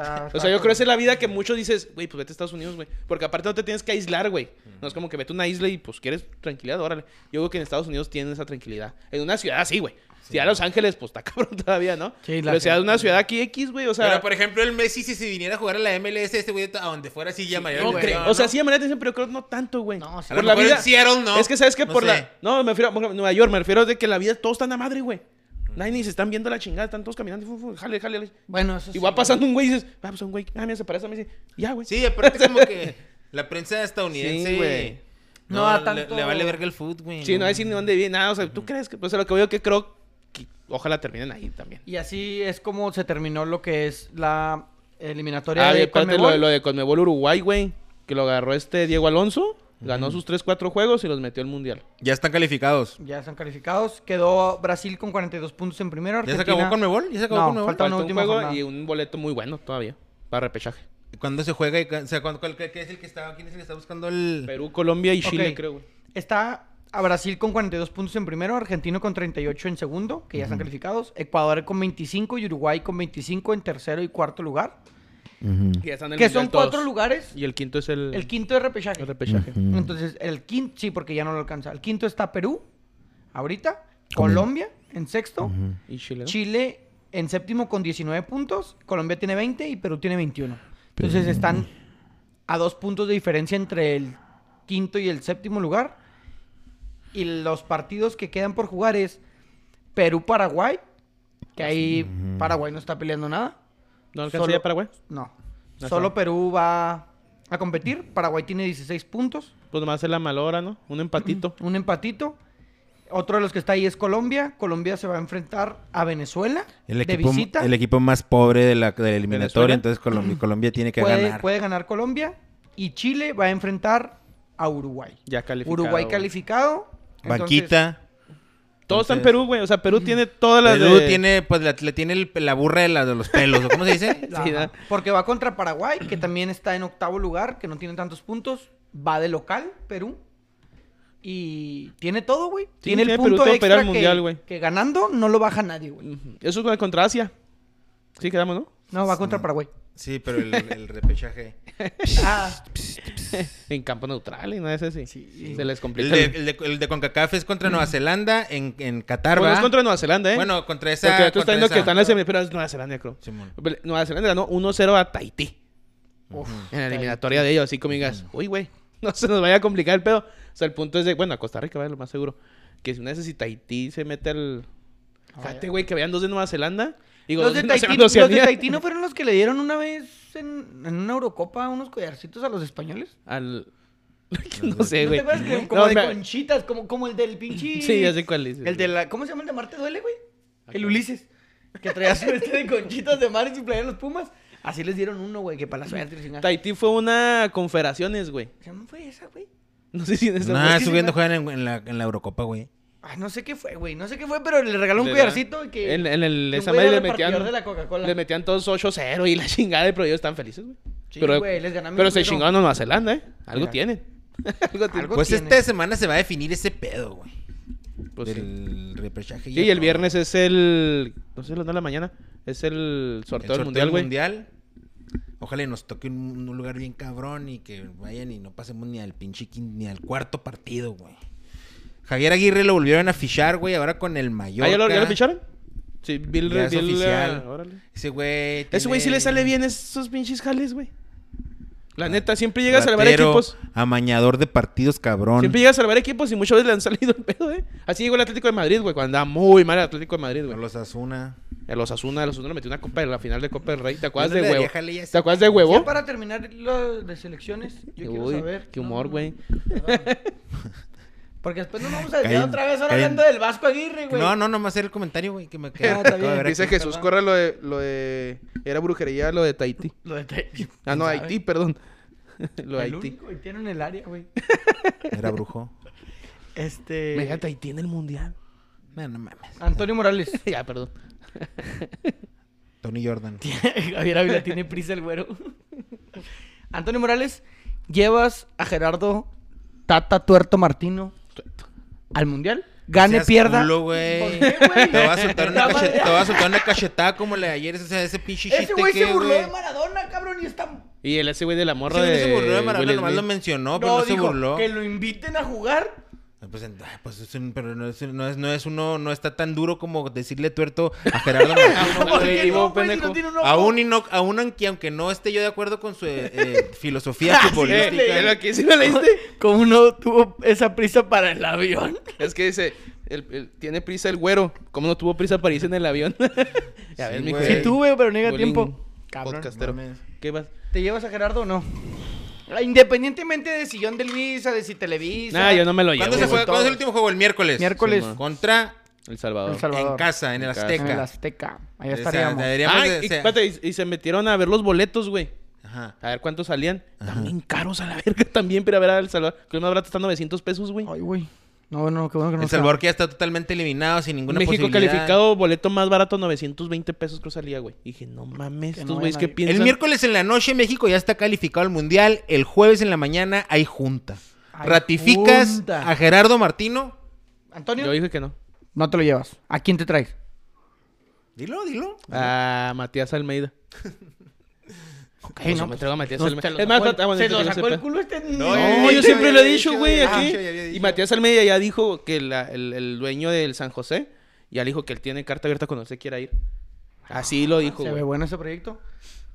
Está- O sea, yo creo que esa es la vida que muchos dices, güey, pues vete a Estados Unidos, güey. Porque aparte no te tienes que aislar, güey. No es como que vete a una isla y pues quieres tranquilidad, órale. Yo creo que en Estados Unidos tienen esa tranquilidad. En una ciudad así, güey. Si a Los Ángeles, pues está cabrón todavía, ¿no? Sí, la Pero si a una ciudad aquí X, güey, o sea. Pero, por ejemplo, el Messi, si se viniera a jugar a la MLS, este güey, a donde fuera, sí llamaría no la creo. atención, O sea, ¿no? sí llamaría la atención, pero creo que no tanto, güey. No, sí. A lo mejor en Seattle, no. Es que sabes que No por sé. la. No, me refiero a Nueva York, me refiero de que la vida todos están a madre, güey. Nadie ni se están viendo la chingada, están todos caminando. fu, fu, Jale, jale, jale. Bueno, eso Y sí, va pasando un güey y dices, ah, pues un güey, ah, mira, se parece a mí. sí. Ya, güey. Sí, aparte como que la prensa estadounidense... Sí, güey. No, No da le- tanto- Le, vale verga el fútbol, güey. Sí, no hay ni dónde viene nada. O sea, ¿tú crees que.? Pues lo que veo que creo que ojalá terminen ahí también. Y así es como se terminó lo que es la eliminatoria Ah, de y aparte lo, Conmebol. lo de Conmebol Uruguay, güey. Que lo agarró este Diego Alonso. Ganó sus 3-4 juegos y los metió al mundial. Ya están calificados. Ya están calificados. Quedó Brasil con 42 puntos en primero. ¿Ya se acabó con Mebol? ¿Ya se acabó No, con Mebol? falta un última juego jornada. y un boleto muy bueno todavía. Para repechaje. ¿Cuándo se juega? y O sea, ¿cuándo- cuál- ¿qué es el que está? ¿Quién es el que está buscando el...? Perú, Colombia y Chile, creo, güey. Está a Brasil con 42 puntos en primero, Argentino con 38 en segundo, que ya están calificados, Ecuador con 25 y Uruguay con 25 en tercero y cuarto lugar. Que, ya están en el Que mundial son cuatro todos. lugares. Y el quinto es el, El quinto es repechaje. el repechaje. Entonces, el quinto, sí, porque ya no lo alcanza. El quinto está Perú, ahorita, Colombia en sexto, Y. Chile en séptimo con 19 puntos, Colombia tiene 20 y Perú tiene 21. Entonces están a dos puntos de diferencia entre el quinto y el séptimo lugar. Y los partidos que quedan por jugar es Perú-Paraguay, que ahí Paraguay no está peleando nada. ¿No alcanza Solo- ya Paraguay? No. Solo. Perú va a competir. Paraguay tiene 16 puntos. Pues nomás es la malora, ¿no? Un empatito. Un empatito. Otro de los que está ahí es Colombia. Colombia se va a enfrentar a Venezuela El de equipo, visita. el equipo más pobre de la, de la eliminatoria, ¿Venezuela? entonces Colombia, Colombia tiene que puede, ganar. puede ganar Colombia. Y Chile va a enfrentar a Uruguay. Ya calificado. Uruguay calificado. entonces- Banquita. Todo está en Perú, güey. O sea, Perú tiene todas las Perú de... tiene, pues, la, le tiene el- la burra de, la, de los pelos, ¿o ¿cómo se dice? Porque va contra Paraguay, que también está en octavo lugar, que no tiene tantos puntos. Va de local, Perú. Y tiene todo, güey. tiene el tiene Perú punto ir extra al que, Mundial, güey. que ganando no lo baja nadie, güey. Eso es con- contra Asia. Sí, quedamos, ¿no? No, va contra Paraguay. Sí, pero el, el repechaje. Ah, En campo neutral y nada de ese, sí. Sí. Se les El complica. de, el- de, el de CONCACAF es contra Nueva Zelanda, en, en Qatar, Bueno, ¿va? es contra Nueva Zelanda, ¿eh? Bueno, contra esa... Porque tú contra estás viendo esa- que están en la semi, pero es Nueva Zelanda, creo. Simón. Nueva Zelanda ganó 1-0 a Tahití. uf, En la eliminatoria de ellos, así como digas, uy, güey, no se nos vaya a complicar el pedo. O sea, el punto es de, bueno, a Costa Rica, va lo más seguro. Que si una vez si Tahití se mete al. Fíjate, güey, que vean dos de Nueva Zelanda. Digo, Los de, Tahití, Zelanda, los de Oceanía. Tahití no fueron los que le dieron una vez en, en una Eurocopa unos collarcitos a los españoles. Al. no sé, ¿No güey. te acuerdas que como No, de me- conchitas, como, como el del pinche... Sí, ya sé cuál es. El de la... ¿Cómo se llama el de Marte Duele, güey? El Ulises. Que traía su este de conchitas de mar y su playa en los Pumas. Así les dieron uno, güey, que para la suerte. Tahití fue una confederaciones, güey. ¿Se llama fue esa, güey? No sé si en esa. Nah, subiendo juegan en, en la, en la Eurocopa, güey. Ay, no sé qué fue, güey. No sé qué fue, pero le regaló un collarcito y que... En, en el, que esa madre le metían. de la Coca-Cola. Le metían todos 8-0 y la chingada, pero ellos están felices, güey. Sí, pero güey, les ganamos pero se chingaron a Nueva Zelanda, ¿eh? Algo Mira. tienen. Algo tienen. Pues tiene. esta semana se va a definir ese pedo, güey. Pues sí. del repechaje. Sí, y el viernes es el. No sé, las 9 de la mañana. Es el sorteo del mundial, güey. mundial. Ojalá y nos toque un, un lugar bien cabrón y que vayan y no pasemos ni al pinche ni al cuarto partido, güey. Javier Aguirre lo volvieron a fichar, güey, ahora con el mayor. ¿Ah, ya lo, ya lo ficharon? Sí, vi el. Ya es vi el- oficial. órale. Ese güey. Ese güey sí le sale bien esos pinches jales, güey. La neta, siempre llega a salvar equipos. Amañador de partidos, cabrón. Siempre llega a salvar equipos y muchas veces le han salido el pedo, ¿eh? Así llegó el Atlético de Madrid, güey, cuando andaba muy mal el Atlético de Madrid, güey. Los Asuna. El Osasuna, el Osasuna le metió una copa en la final de Copa del Rey. ¿Te acuerdas de huevo? ya ¿Te acuerdas de Ya huevo? para terminar lo de selecciones, yo quiero saber... qué humor, güey. Porque después nos vamos a desviar otra vez ahora hablando del Vasco Aguirre, güey. No, no, nomás era el comentario, güey, que me Ah, bien. Dice aquí, Jesús perdón. Corra lo de, lo de... Era brujería lo de Tahití. Lo de Tahití. Ah, no, ¿Sabe? Haití, perdón. lo de El Haití. único en el área, güey. Era brujo. Este... Imagínate Haití en el mundial. No, no mames. Antonio Morales. ya, perdón. Tony Jordan. Javier Ávila tiene prisa el güero. Antonio Morales, llevas a Gerardo Tata Tuerto Martino al mundial. Gane, pierda. culo, güey. Te voy a soltar una, cachet- a soltar una cachetada como la de ayer, ese, ese pinche Ese chiste güey se burló güey. de Maradona, cabrón, y está... Y el ese güey de la morra Sí, no de. se burló de Maradona, nomás Smith. lo mencionó, pero no, se dijo, burló. que lo inviten a jugar. Pues, pues es un- pero no es, no, es, no es uno, no está tan duro como decirle tuerto a Gerardo. Aún, y no, aún aunque, aunque no esté yo de acuerdo con su eh, eh, filosofía Ah, futbolística. leí. ¿Lo que sí lo leíste? ¿Cómo no tuvo esa prisa para el avión? Es que dice, el- el- tiene prisa el güero. ¿Cómo no tuvo prisa para irse en el avión? ya Sí, ves, mi. Sí tuve, pero no llega tiempo. Cabrón. Podcastero. ¿Qué vas? ¿Te llevas a Gerardo o no? Independientemente de sillón de Luisa, de si Televisa. Nah, yo no me lo llevo. ¿Cuándo, se güey. fue, ¿Cuándo es el último juego? El miércoles. Miércoles. Sí. Contra El Salvador. El Salvador. en casa, en el En casa. Azteca. En el Azteca. O sea, estaríamos. deberíamos Ah, de- y, o sea, espérate, y- y se metieron a ver los boletos, güey. Ajá. A ver cuántos salían. También caros a la verga también, pero a ver al Salvador. Que el más barato está 900 pesos, güey. Ay, güey. No, no, qué bueno que no El Salvador que ya está totalmente eliminado sin ninguna México posibilidad. calificado, boleto más barato, 920 pesos creo salía, güey. Dije, no mames, Que estos no güeyes vayan que piensan. El miércoles en la noche México ya está calificado al Mundial. El jueves en la mañana hay junta. Hay ¿Ratificas junta. a Gerardo Martino? Antonio, Yo dije que no. no te lo llevas. ¿A quién te traes? Dilo, dilo. A Matías Almeida. Ok, Pues no, me traigo a Matías no, Almeida. Es más, ah, se lo sacó el culo este. No, yo siempre lo he dicho, güey, aquí. Y. Matías Almeida ya dijo que la- el, el dueño del San José ya le dijo que él tiene carta abierta cuando usted quiera ir. Así lo dijo, Se ve bueno ese proyecto.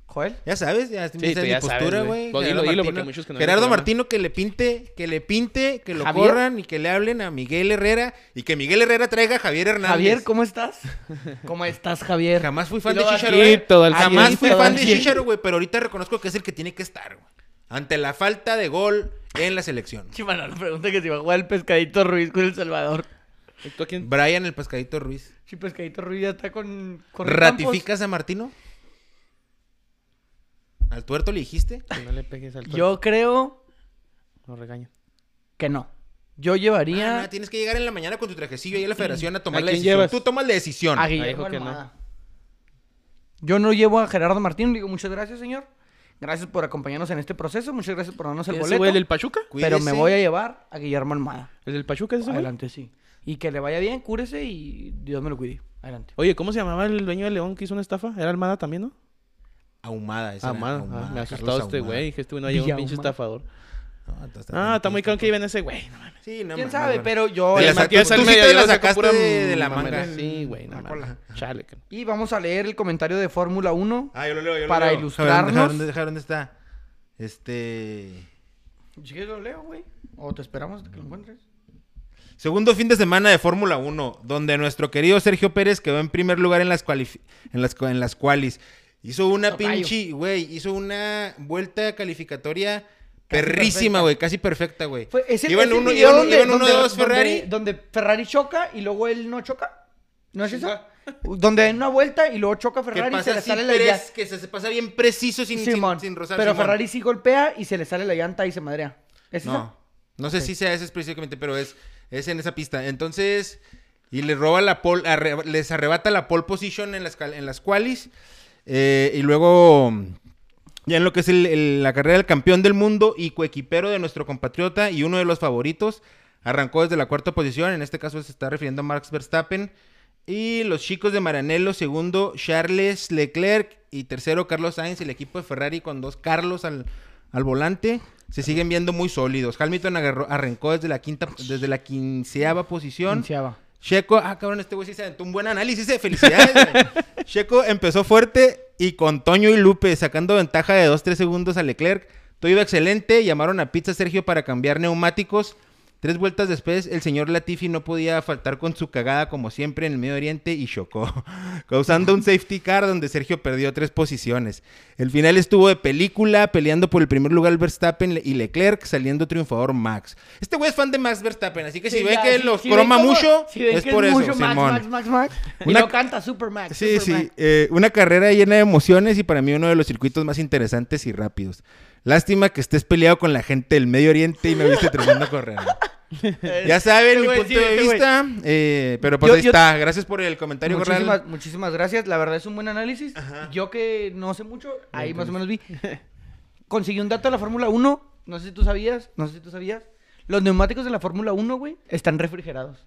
Joel. Ya sabes, ya tú esa es mi ya postura, sabes, güey. Pues Gerardo dilo, dilo, Martino- que no Gerardo. Martino que le pinte, que le pinte, que lo ¿Javier? corran y que le hablen a Miguel Herrera y que Miguel Herrera traiga a Javier Hernández. Javier, ¿cómo estás? ¿Cómo estás, Javier? Jamás fui fan de Chicharo. eh. Jamás fui fan de. Chicharo, güey, pero ahorita reconozco que es el que tiene que estar, güey. Ante la falta de gol en la selección. Chimano, le pregunta que si va a jugar el Pescadito Ruiz con El Salvador. ¿Y tú a quién? Brian el Pescadito Ruiz. Si Pescadito Ruiz ya está con... con ¿Ratificas a Martino? ¿Al tuerto le dijiste? Que no le pegues al Campos. Yo creo No regaño. que no. Yo Ah, llevaría no, tienes que llegar en la mañana con tu trajecillo ahí a la federación a tomar ¿A la decisión. llevas? Tú tomas la decisión. a Guillermo dijo que no. Yo no llevo a Gerardo Martín. Digo, muchas gracias, señor. Gracias por acompañarnos en este proceso. Muchas gracias por darnos el ¿Ese boleto. güey el del Pachuca? Pero me voy a llevar a Guillermo Almada. ¿El del Pachuca es ese? Adelante, sí. Y que le vaya bien, cúrese y Dios me lo cuide. Adelante. Oye, ¿cómo se llamaba el dueño de León que hizo una estafa? ¿Era Almada también, no? Ahumada. ese era, Ahumada. Ahumada, Ah, me asustado este Ahumada. güey. Dije, este güey no llegó un pinche Ahumada. estafador. No, está- Ah, está muy claro que iban ese güey. No mames. Sí, no ¿Quién mames, sabe? bueno. Pero yo... Te El la Matías tú sí te yo la lo sacaste pura de, de la manga. Sí, güey, no La mames. cola. Chale. Y vamos a leer el comentario de Fórmula 1. Ah, yo lo leo, yo lo Para leo. ilustrarnos. Deja ver, ¿dónde, está? Este... Quieres lo leo, güey. O te esperamos hasta que lo encuentres. Segundo fin de semana de Fórmula 1, donde nuestro querido Sergio Pérez quedó en primer lugar en las, en las, en las cuales. Hizo una Tocayo. pinche, güey, hizo una vuelta calificatoria Casi perrísima, güey, casi perfecta, güey. Iban uno, iban, donde, iban uno, donde- dos Ferrari. Donde, Ferrari choca y luego él no choca. ¿No es esa? Donde en una vuelta y luego choca Ferrari y se le sale la llanta. que se, se pasa bien preciso sin, Simón. sin rozar. pero Simón. Ferrari sí golpea y se le sale la llanta y se madrea. ¿Es No, esa? no sé si sea ese específicamente, pero es, es en esa pista. Entonces, y le roba la pole, arre- les arrebata la pole position en las, en las qualis. Eh, y luego, ya en lo que es el- la carrera del campeón del mundo y coequipero de nuestro compatriota y uno de los favoritos, arrancó desde la cuarta posición. En este caso se está refiriendo a Max Verstappen. Y los chicos de Maranello, segundo, Charles Leclerc y tercero, Carlos Sainz, el equipo de Ferrari con dos Carlos al, al volante. Se siguen viendo muy sólidos. Hamilton arrancó desde la quinta, desde la quinceava posición. Quinceava. Checo, ah, cabrón, este güey sí se aventó un buen análisis de felicidades. güey. Checo empezó fuerte y con Toño y Lupe sacando ventaja de 2-3 segundos a Leclerc. Todo iba excelente. Llamaron a Pizza Sergio para cambiar neumáticos. Tres vueltas después, el señor Latifi no podía faltar con su cagada como siempre en el Medio Oriente y chocó, causando un safety car donde Sergio perdió tres posiciones. El final estuvo de película, peleando por el primer lugar Verstappen y Leclerc, saliendo triunfador Max. Este güey es fan de Max Verstappen, así que si ve ya, que si- los si croma mucho, si es que por eso, mucho Max, Simón. Max, Max, Max. Y Una- no canta Super Max. Sí, Super sí. Max. eh, una carrera llena de emociones y para mí uno de los circuitos más interesantes y rápidos. Lástima que estés peleado con la gente del Medio Oriente y no viste tremendo correr. Ya saben mi Güey, punto de este vista. eh, pero pues Yo- ahí yo- está. Gracias por el comentario, Corral. Muchísimas, muchísimas gracias. La verdad es un buen análisis. Yo que no sé mucho, ahí más o menos vi. Conseguí un dato de la Fórmula 1. No sé si tú sabías. No sé si tú sabías. Los neumáticos de la Fórmula 1, güey, están refrigerados.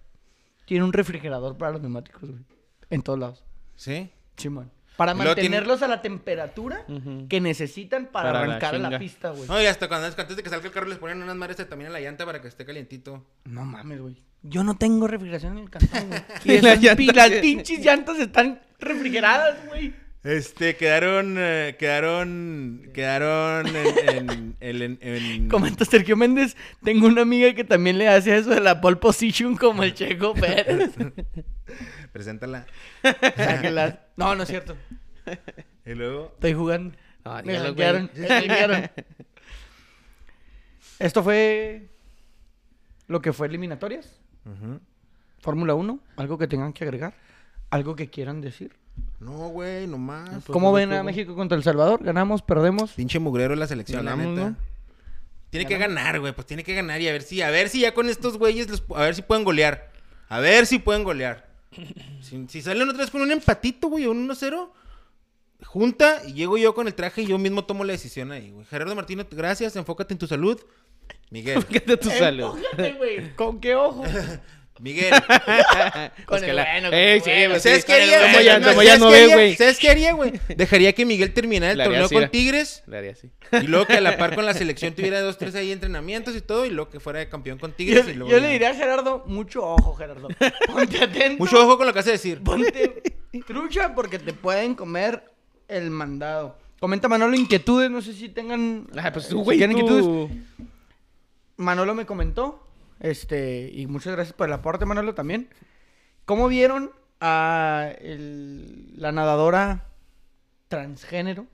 Tiene un refrigerador para los neumáticos, güey. En todos lados. Sí. Simón. Para tiene- mantenerlos a la temperatura Ujú. que necesitan para, Para la arrancar a la chinga. pista, güey. No, y hasta cuando antes de que salga el carro les ponen unas madres también a la llanta para que esté calientito. No mames, güey. Yo no tengo refrigeración en el cantón, güey. Y Y la esas llanta pi- las pinches llantas están refrigeradas, güey. Este, quedaron, eh, quedaron, quedaron en, en, en- en- Comenta Sergio Méndez, tengo una amiga que también le hace eso de la pole position como el Checo Pérez. Preséntala. Sáquela. No, no es cierto. Y luego, Estoy jugando. No, Me dígalo, hackearon, güey. me hackearon. Esto fue lo que fue eliminatorias. Fórmula 1, algo que tengan que agregar, algo que quieran decir. no, güey, nomás. Pues ¿Cómo no ven a. México contra El Salvador? ¿Ganamos? ¿Perdemos? Pinche mugrero la selección, la neta. ¿no? Tiene que ganar, güey, pues tiene que ganar y a ver si, a ver si ya con estos güeyes, los- a ver si pueden golear. A ver si pueden golear. Si, si salen otra vez con un empatito, güey, o un 1-0, junta y llego yo con el traje y yo mismo tomo la decisión ahí, güey. Gerardo Martínez, gracias, enfócate en tu salud. Miguel, Fíjate tu salud. Enfócate, güey. ¿Con qué ojo? Miguel. Pues que el la- bueno, con Eh, el sí, bueno. pues ¿Sabes sí, qué haría? Como ya, No, como ya ¿sabes no qué ve, haría? güey. ¿Sabes qué haría, güey? Dejaría que Miguel terminara el torneo así, con. Tigres Le haría así. y luego que a la par con la selección tuviera dos, tres ahí entrenamientos y todo y luego que fuera de campeón con Yo, Tigres y luego yo le diría a Gerardo, mucho ojo, Gerardo. Ponte atento. Mucho ojo con lo que hace decir. Ponte trucha porque te pueden comer el mandado. Comenta Manolo inquietudes, no sé si tengan... Ah, pues eh, tú, si güey, tienen tú. inquietudes. Manolo me comentó, este, y muchas gracias por el aporte, Manolo, también. ¿Cómo vieron a el- la nadadora transgénero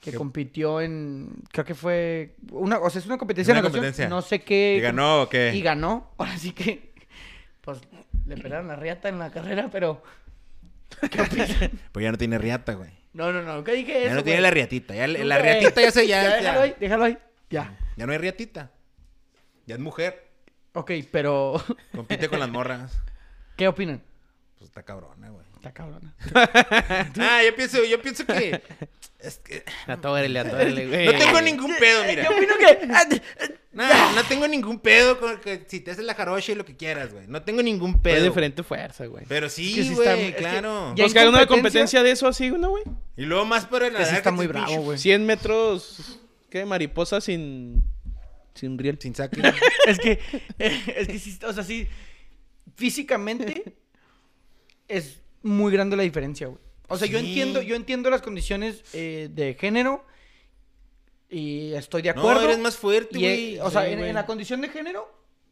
que compitió en, creo que fue, una, o sea, es una competencia, Una no sé qué. ¿Y ganó o qué? Y ganó, ahora sí que, pues, le pelaron la riata en la carrera, pero, ¿qué? Pues ya no tiene riata, güey. No, no, no, nunca dije eso, Ya no tiene la riatita. Ya, la riatita ya se ya, ya, déjalo ahí, déjalo ahí, ya. ya no hay riatita. Ya es mujer. Ok, pero, Compite con las morras. ¿qué opinan? Pues está cabrona, güey. Está cabrona. Ah, yo pienso, yo pienso que. Es que. Atórele, atórele, güey. No tengo ningún pedo, mira. Yo opino que... No, no tengo ningún pedo con que si te haces la jarocha y lo que quieras, güey. No tengo ningún Es pedo. diferente fuerza, güey. Pero Es que sí, sí está- güey, es que claro. ya- Pues en que hagan una competencia- de eso así, ¿no, güey? Y luego más para Que sí nadar. está muy bravo, güey. 100 metros, ¿qué? Mariposa sin, sin riel. Sin saque. Es que, es que sí, o sea, sí, físicamente es muy grande la diferencia, güey. O sea, yo entiendo, yo entiendo las condiciones eh, de género y estoy de No, acuerdo. eres más fuerte, eh, güey. o sea, Sí, en, güey. en la condición de género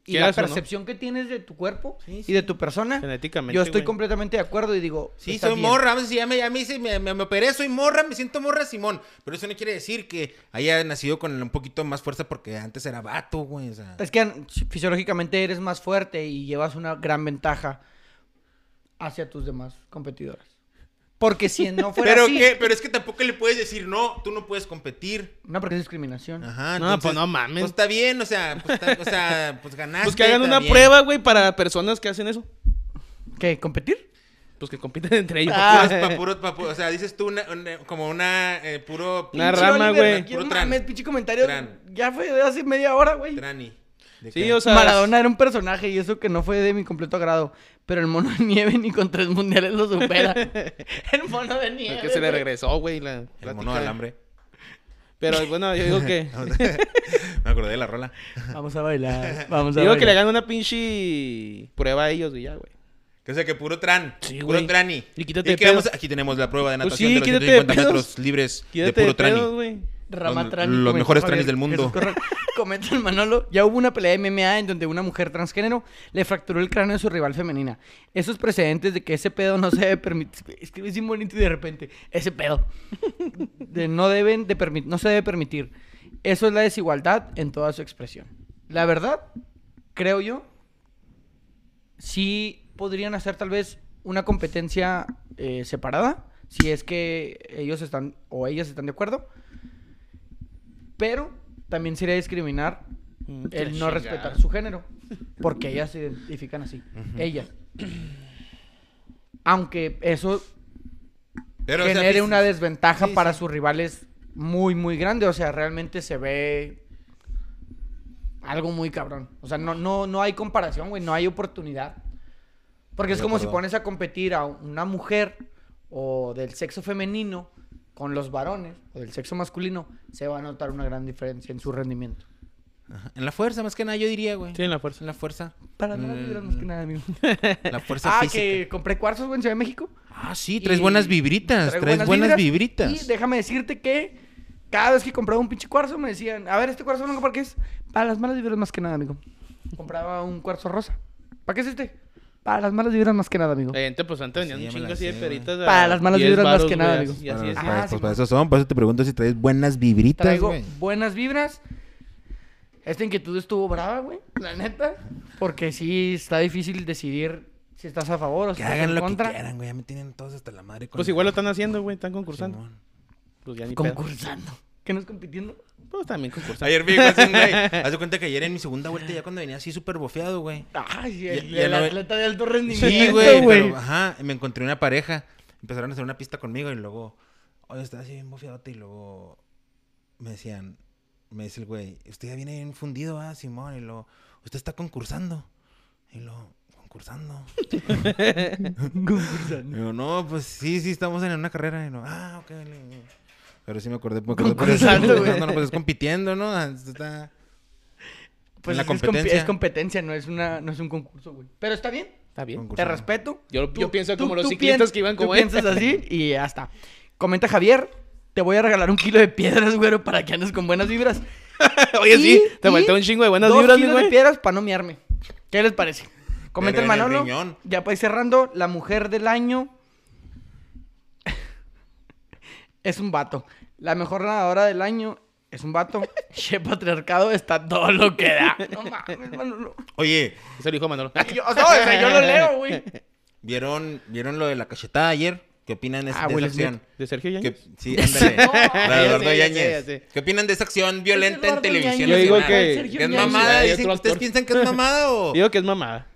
y la no. percepción que tienes de tu cuerpo Sí, y de tu persona, Genéticamente, yo estoy güey. completamente de acuerdo y digo, Sí, está soy bien. morra. Vamos decir, ya me, ya me hice, me, me- me operé, soy morra, me siento morra, Simón. Pero eso no quiere decir que haya nacido con un poquito más fuerza porque antes era vato, güey. O sea. Es que fisiológicamente eres más fuerte y llevas una gran ventaja hacia tus demás competidores. Porque si no fuera Pero, así... ¿qué? Pero es que tampoco le puedes decir, no, tú no puedes competir. No, porque es discriminación. Ajá. No, pues no mames. Pues está bien, o sea, pues, está- o sea, pues ganaste. Pues que hagan una bien. prueba, güey, para personas que hacen eso. ¿Qué? ¿Competir? Pues que compiten entre ellos. Ah. Pa' puro- pa' pu- o sea, dices tú una- una- como una eh, puro Una rama, güey. Puro tran. mames, pinche comentario. Tran. Ya fue de hace media hora, güey. trani. ¿De Sí, qué? o sea. Maradona era un personaje y eso que no fue de mi completo agrado. Pero el mono de nieve ni con tres mundiales lo supera. el mono de nieve. Es que se le regresó, güey, la El mono de alambre. Pero bueno, yo digo que. Me acordé de la rola. Vamos a bailar. Vamos a digo que le hagan una pinche prueba a ellos y ya, güey. Que o sea, que puro tran. Sí, puro güey. trani. Y quítate de que vamos pedos. a- aquí tenemos la prueba de Pues natación sí, de los quítate de 150 pedos. metros libres de puro de pedos, trani. güey. Los- mejores tranis del Javier mundo. Comenta el Manolo. Ya hubo una pelea de MMA en donde una mujer transgénero le fracturó el cráneo a su rival femenina. Esos precedentes de que ese pedo no se debe permitir. Escribe así bonito y de repente. Ese pedo. De no deben de no se debe permitir. Eso es la desigualdad en toda su expresión. La verdad, creo yo, sí podrían hacer tal vez una competencia eh, separada. Si es que ellos están o ellas están de acuerdo. Pero también sería discriminar Mm, el no respetar su género. Porque ellas se identifican así. Ellas. Aunque eso Pero, o sea, genere fis- una desventaja sí, para sí. sus rivales muy, muy grande. O sea, realmente se ve algo muy cabrón. O sea, no, no, no hay comparación, güey. No hay oportunidad. Porque es como si pones a competir a una mujer o del sexo femenino con los varones o del sexo masculino. Se va a notar una gran diferencia en su rendimiento. Ajá. En la fuerza, más que nada, yo diría, güey. Sí, en la fuerza. En la fuerza. Para nada, Mm, vibras más que nada, amigo. La fuerza Ah, física. que compré cuarzos, güey, en Ciudad de México. Ah, sí, traes Y- buenas vibritas. Traes buenas, vibritas. Y déjame decirte que cada vez que compraba un pinche cuarzo me decían, a ver, este cuarzo no, ¿para qué es? Para las malas vibras más que nada, amigo. Compraba un cuarzo rosa. ¿Para qué es este? Para las malas vibras más que nada, amigo. La gente, pues antes venían Sí, un chingo así de peritas. Para las malas 10 vibras más que nada, amigo. Y así es. Ah, Para, pues, para eso son, por eso te pregunto si traes buenas vibritas, Traigo buenas vibras. Esta inquietud estuvo brava, güey. La neta. Porque sí está difícil decidir si estás a favor o si Que estás hagan en lo que contra. quieran, güey. Ya me tienen todos hasta la madre. con Pues igual lo están haciendo, güey. Están concursando. Simón. Pues ya ni pedo. Concursando. ¿Qué no es compitiendo? Pues también concursando. Ayer vi güey. Haz de cuenta que ayer en mi segunda vuelta, ya cuando venía así súper bofeado, güey. Ay, Ya- el, ya no atleta de alto rendimiento, Sí, güey. pero, Ajá, me encontré una pareja. Empezaron a hacer una pista conmigo y luego, oye, estaba así bien bofeadote y luego me decían, me dice el güey, usted ya viene bien fundido, ah, Simón, y luego, usted está concursando. Y luego, concursando. Concursando. Y digo, no, pues sí, sí, estamos en una carrera. Y no, ah, ok. Pero sí me acordé, me acordé por eso. Concursando, no, pues es compitiendo, ¿no? Ah, Está... Pues En la competencia. es competencia, no es, una, no es un concurso, güey. Pero está bien. Está bien. Te respeto. Yo- yo pienso como los tú ciclistas que iban tú como él. piensas así y ya está. Comenta Javier, te voy a regalar un kilo de piedras, güero, para que andes con buenas vibras. Oye, Y- sí. Te faltó un chingo de buenas dos vibras, mi kilos de piedras para no miarme. ¿Qué les parece? Comenta el Manolo. ya para ir cerrando, la mujer del año es un vato. La mejor nadadora del año es un vato. Che patriarcado está todo lo que da. No mames, Manolo. Oye, Eso lo dijo Manolo. Yo, o sea, o sea, yo lo leo, güey. ¿vieron, ¿vieron lo de la cachetada ayer? ¿Qué opinan de, Ah, de esa acción? ¿De Sergio Yáñez? sí, ándale. No. La de Eduardo Yáñez. ¿Qué opinan de esa acción violenta en televisión Yo digo que- Sergio ¿Que es mamada? Dicen ¿Ustedes piensan que es mamada o...? Digo que es mamada.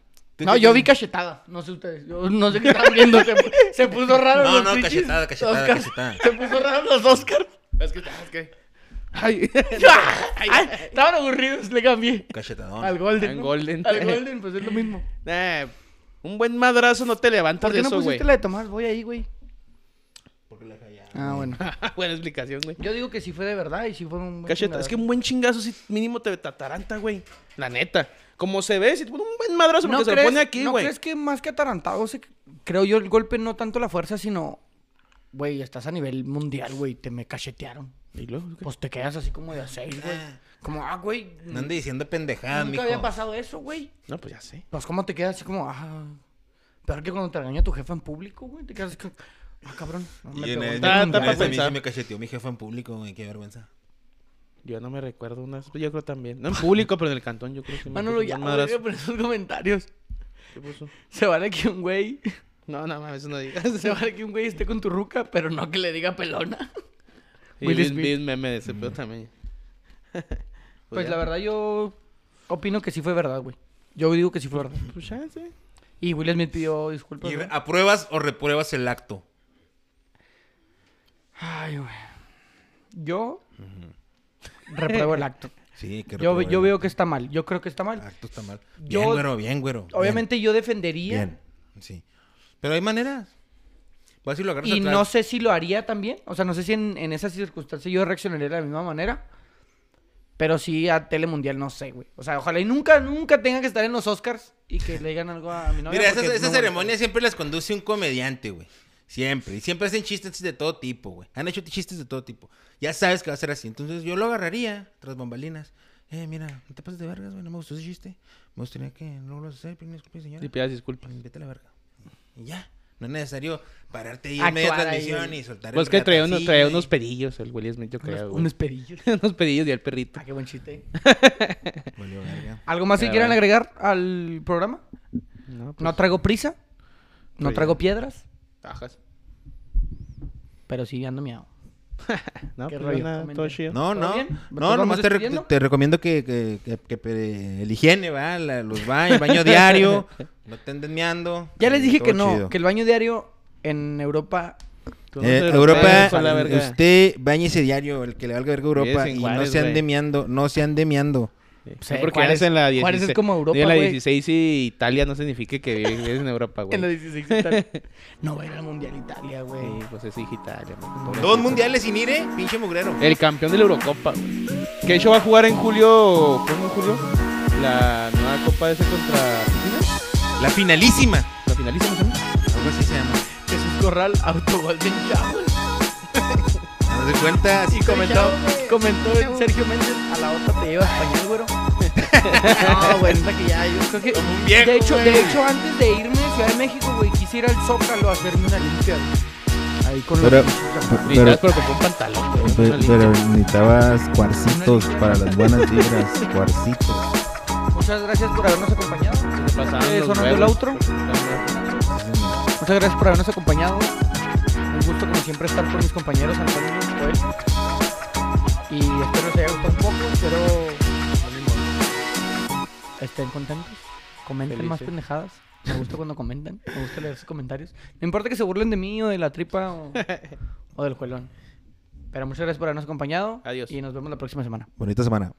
¿Tú No, yo vi cachetada. No sé ustedes. Yo no sé qué estaban viendo. Se, se puso raro. No, los no, pinches cachetada, cachetada, cachetada. Se puso raro los Oscars. Es que, es que. Ay. Ay, estaban aburridos. Le cambié. Cachetadón. Al Golden. Al ¿no? Golden. Al Golden, pues es lo mismo. Nah, un buen madrazo no te levantas ¿Por de qué no eso, güey. pusiste la de Tomás? Voy ahí, güey. Porque la callaba. Ah, bueno. Buena explicación, güey. Yo digo que sí fue de verdad y sí fue un buen Cacheta, es que un buen chingazo sí mínimo te tataranta, güey. La neta. Como se ve, si te pone un buen madrazo, porque ¿No se lo pone aquí, ¿No güey. crees que más que atarantado, se- creo yo, el golpe no tanto la fuerza, sino... Güey, estás a nivel mundial, güey. Te me cachetearon. ¿Y luego? Pues te quedas así como de a seis, güey. Ah. Como, ah, güey. No ande diciendo pendejadas, Nunca mijo. había pasado eso, güey. No, pues ya sé. Pues, ¿cómo te quedas así como, ah... Peor que cuando te regaña tu jefa en público, güey. Te quedas así como, ah, cabrón. no, me Y en el Ta- dedo, en ta- güey. ese a mí pensar. sí me cacheteó mi jefa en público, güey. Qué vergüenza. Yo no me recuerdo unas. Yo creo también. No en público, pero en el cantón, yo creo que me Manolo, ya, buen güey, madrazo. por esos comentarios. ¿Qué puso? Se vale que un güey... No, no mames, eso no digas. Se vale que un güey esté con tu ruca, pero no que le diga pelona. Y Will Smith. meme de ese pedo también. Pues la verdad yo opino que sí fue verdad, güey. Yo digo que sí fue verdad. Pues ya, sí. Y Will Smith pidió disculpas. ¿Y apruebas o repruebas el acto? Ay, güey. Yo repruebo el acto. Sí, que Yo, yo el veo que está mal. Yo creo que está mal. acto está mal. Yo- Bien, güero, bien, güero. bien, Obviamente yo defendería. Bien, sí. Pero hay maneras. Vas y lo agarras Y atrás. no sé si lo haría también. O sea, no sé si en, en esas circunstancias yo reaccionaría de la misma manera. Pero sí a Telemundial no sé, güey. O sea, ojalá y nunca, nunca tenga que estar en los Oscars y que le digan algo a mi novia. Mira, no- ceremonias siempre las conduce un comediante, güey. Siempre. Y siempre hacen chistes de todo tipo, güey. Han hecho chistes de todo tipo. Ya sabes que va a ser así. Entonces yo lo agarraría tras bambalinas. Eh, mira, no te pases de vergas, güey. No me gustó ese chiste. Me gustaría que no lo vuelvas a hacer. Pide disculpas, señora. Y pidas disculpas. Pues, Vete a la verga. Y ya. No es necesario pararte ahí en media ahí, transmisión y soltar Pues el que traía, uno, traía unos pedillos el Will Smith, yo creo, Unos, güey. unos pedillos. unos pedillos y el perrito. Ah, qué buen chiste. ¿Algo más que quieran agregar al programa? No, pues, No traigo prisa. No Pues traigo piedras. tajas. Pero sí ando miado. No, ¿Qué pues, rollo? nada, Comenten. todo chido. No, ¿Todo no. No, nomás te, re- despidiendo? te recomiendo que, que, que, el higiene, ¿va? La- los baños, el baño diario. no te anden meando. Ya les dije que no, chido. que el baño diario en Europa no Eh, Europa, usted bañese diario, el que le valga verga Europa, y no se ande güey. meando, no se ande meando. Sí, Sí, porque Juárez- en la 16. Juárez es como Europa, En la güey. 16 y Italia no significa que vives en Europa, güey. en la 16 y tal. No va a ir al Mundial Italia, güey. Sí, pues es Italia. güey. Dos mundiales ir, ¿eh? Pinche mugrero. El campeón de la Eurocopa, güey. Que de hecho va a jugar en julio. ¿Cómo en julio? La nueva copa ese contra Argentina. La finalísima. La finalísima, ¿no? Algo así se llama. Jesús Corral, autogol de Chavo. ¿No se cuenta? Y comentó, comentó Sergio Méndez, a la otra te lleva español, güero. no, güey, neta que ya, yo creo que... Como un viejo, de hecho, güey. de hecho, antes de irme a Ciudad de México, güey, quisiera al Zócalo a hacerme una limpia, güey. Ahí con Pero- los... Pero compré un pantalón, güey. Pero, pero necesitabas cuarcitos para las buenas vibras, cuarcitos. Muchas gracias por habernos acompañado. Te Eh, sonando el outro. Muchas gracias por habernos acompañado. Un gusto, como siempre, estar con mis compañeros Antonio y Joel. Y espero les haya gustado un poco. Espero estén contentos. Comenten más pendejadas. Me gusta cuando comentan. Me gusta leer sus comentarios. No importa que se burlen de mí o de la tripa o, o del juelón. Pero muchas gracias por habernos acompañado. Adiós. Y nos vemos la próxima semana. Bonita semana.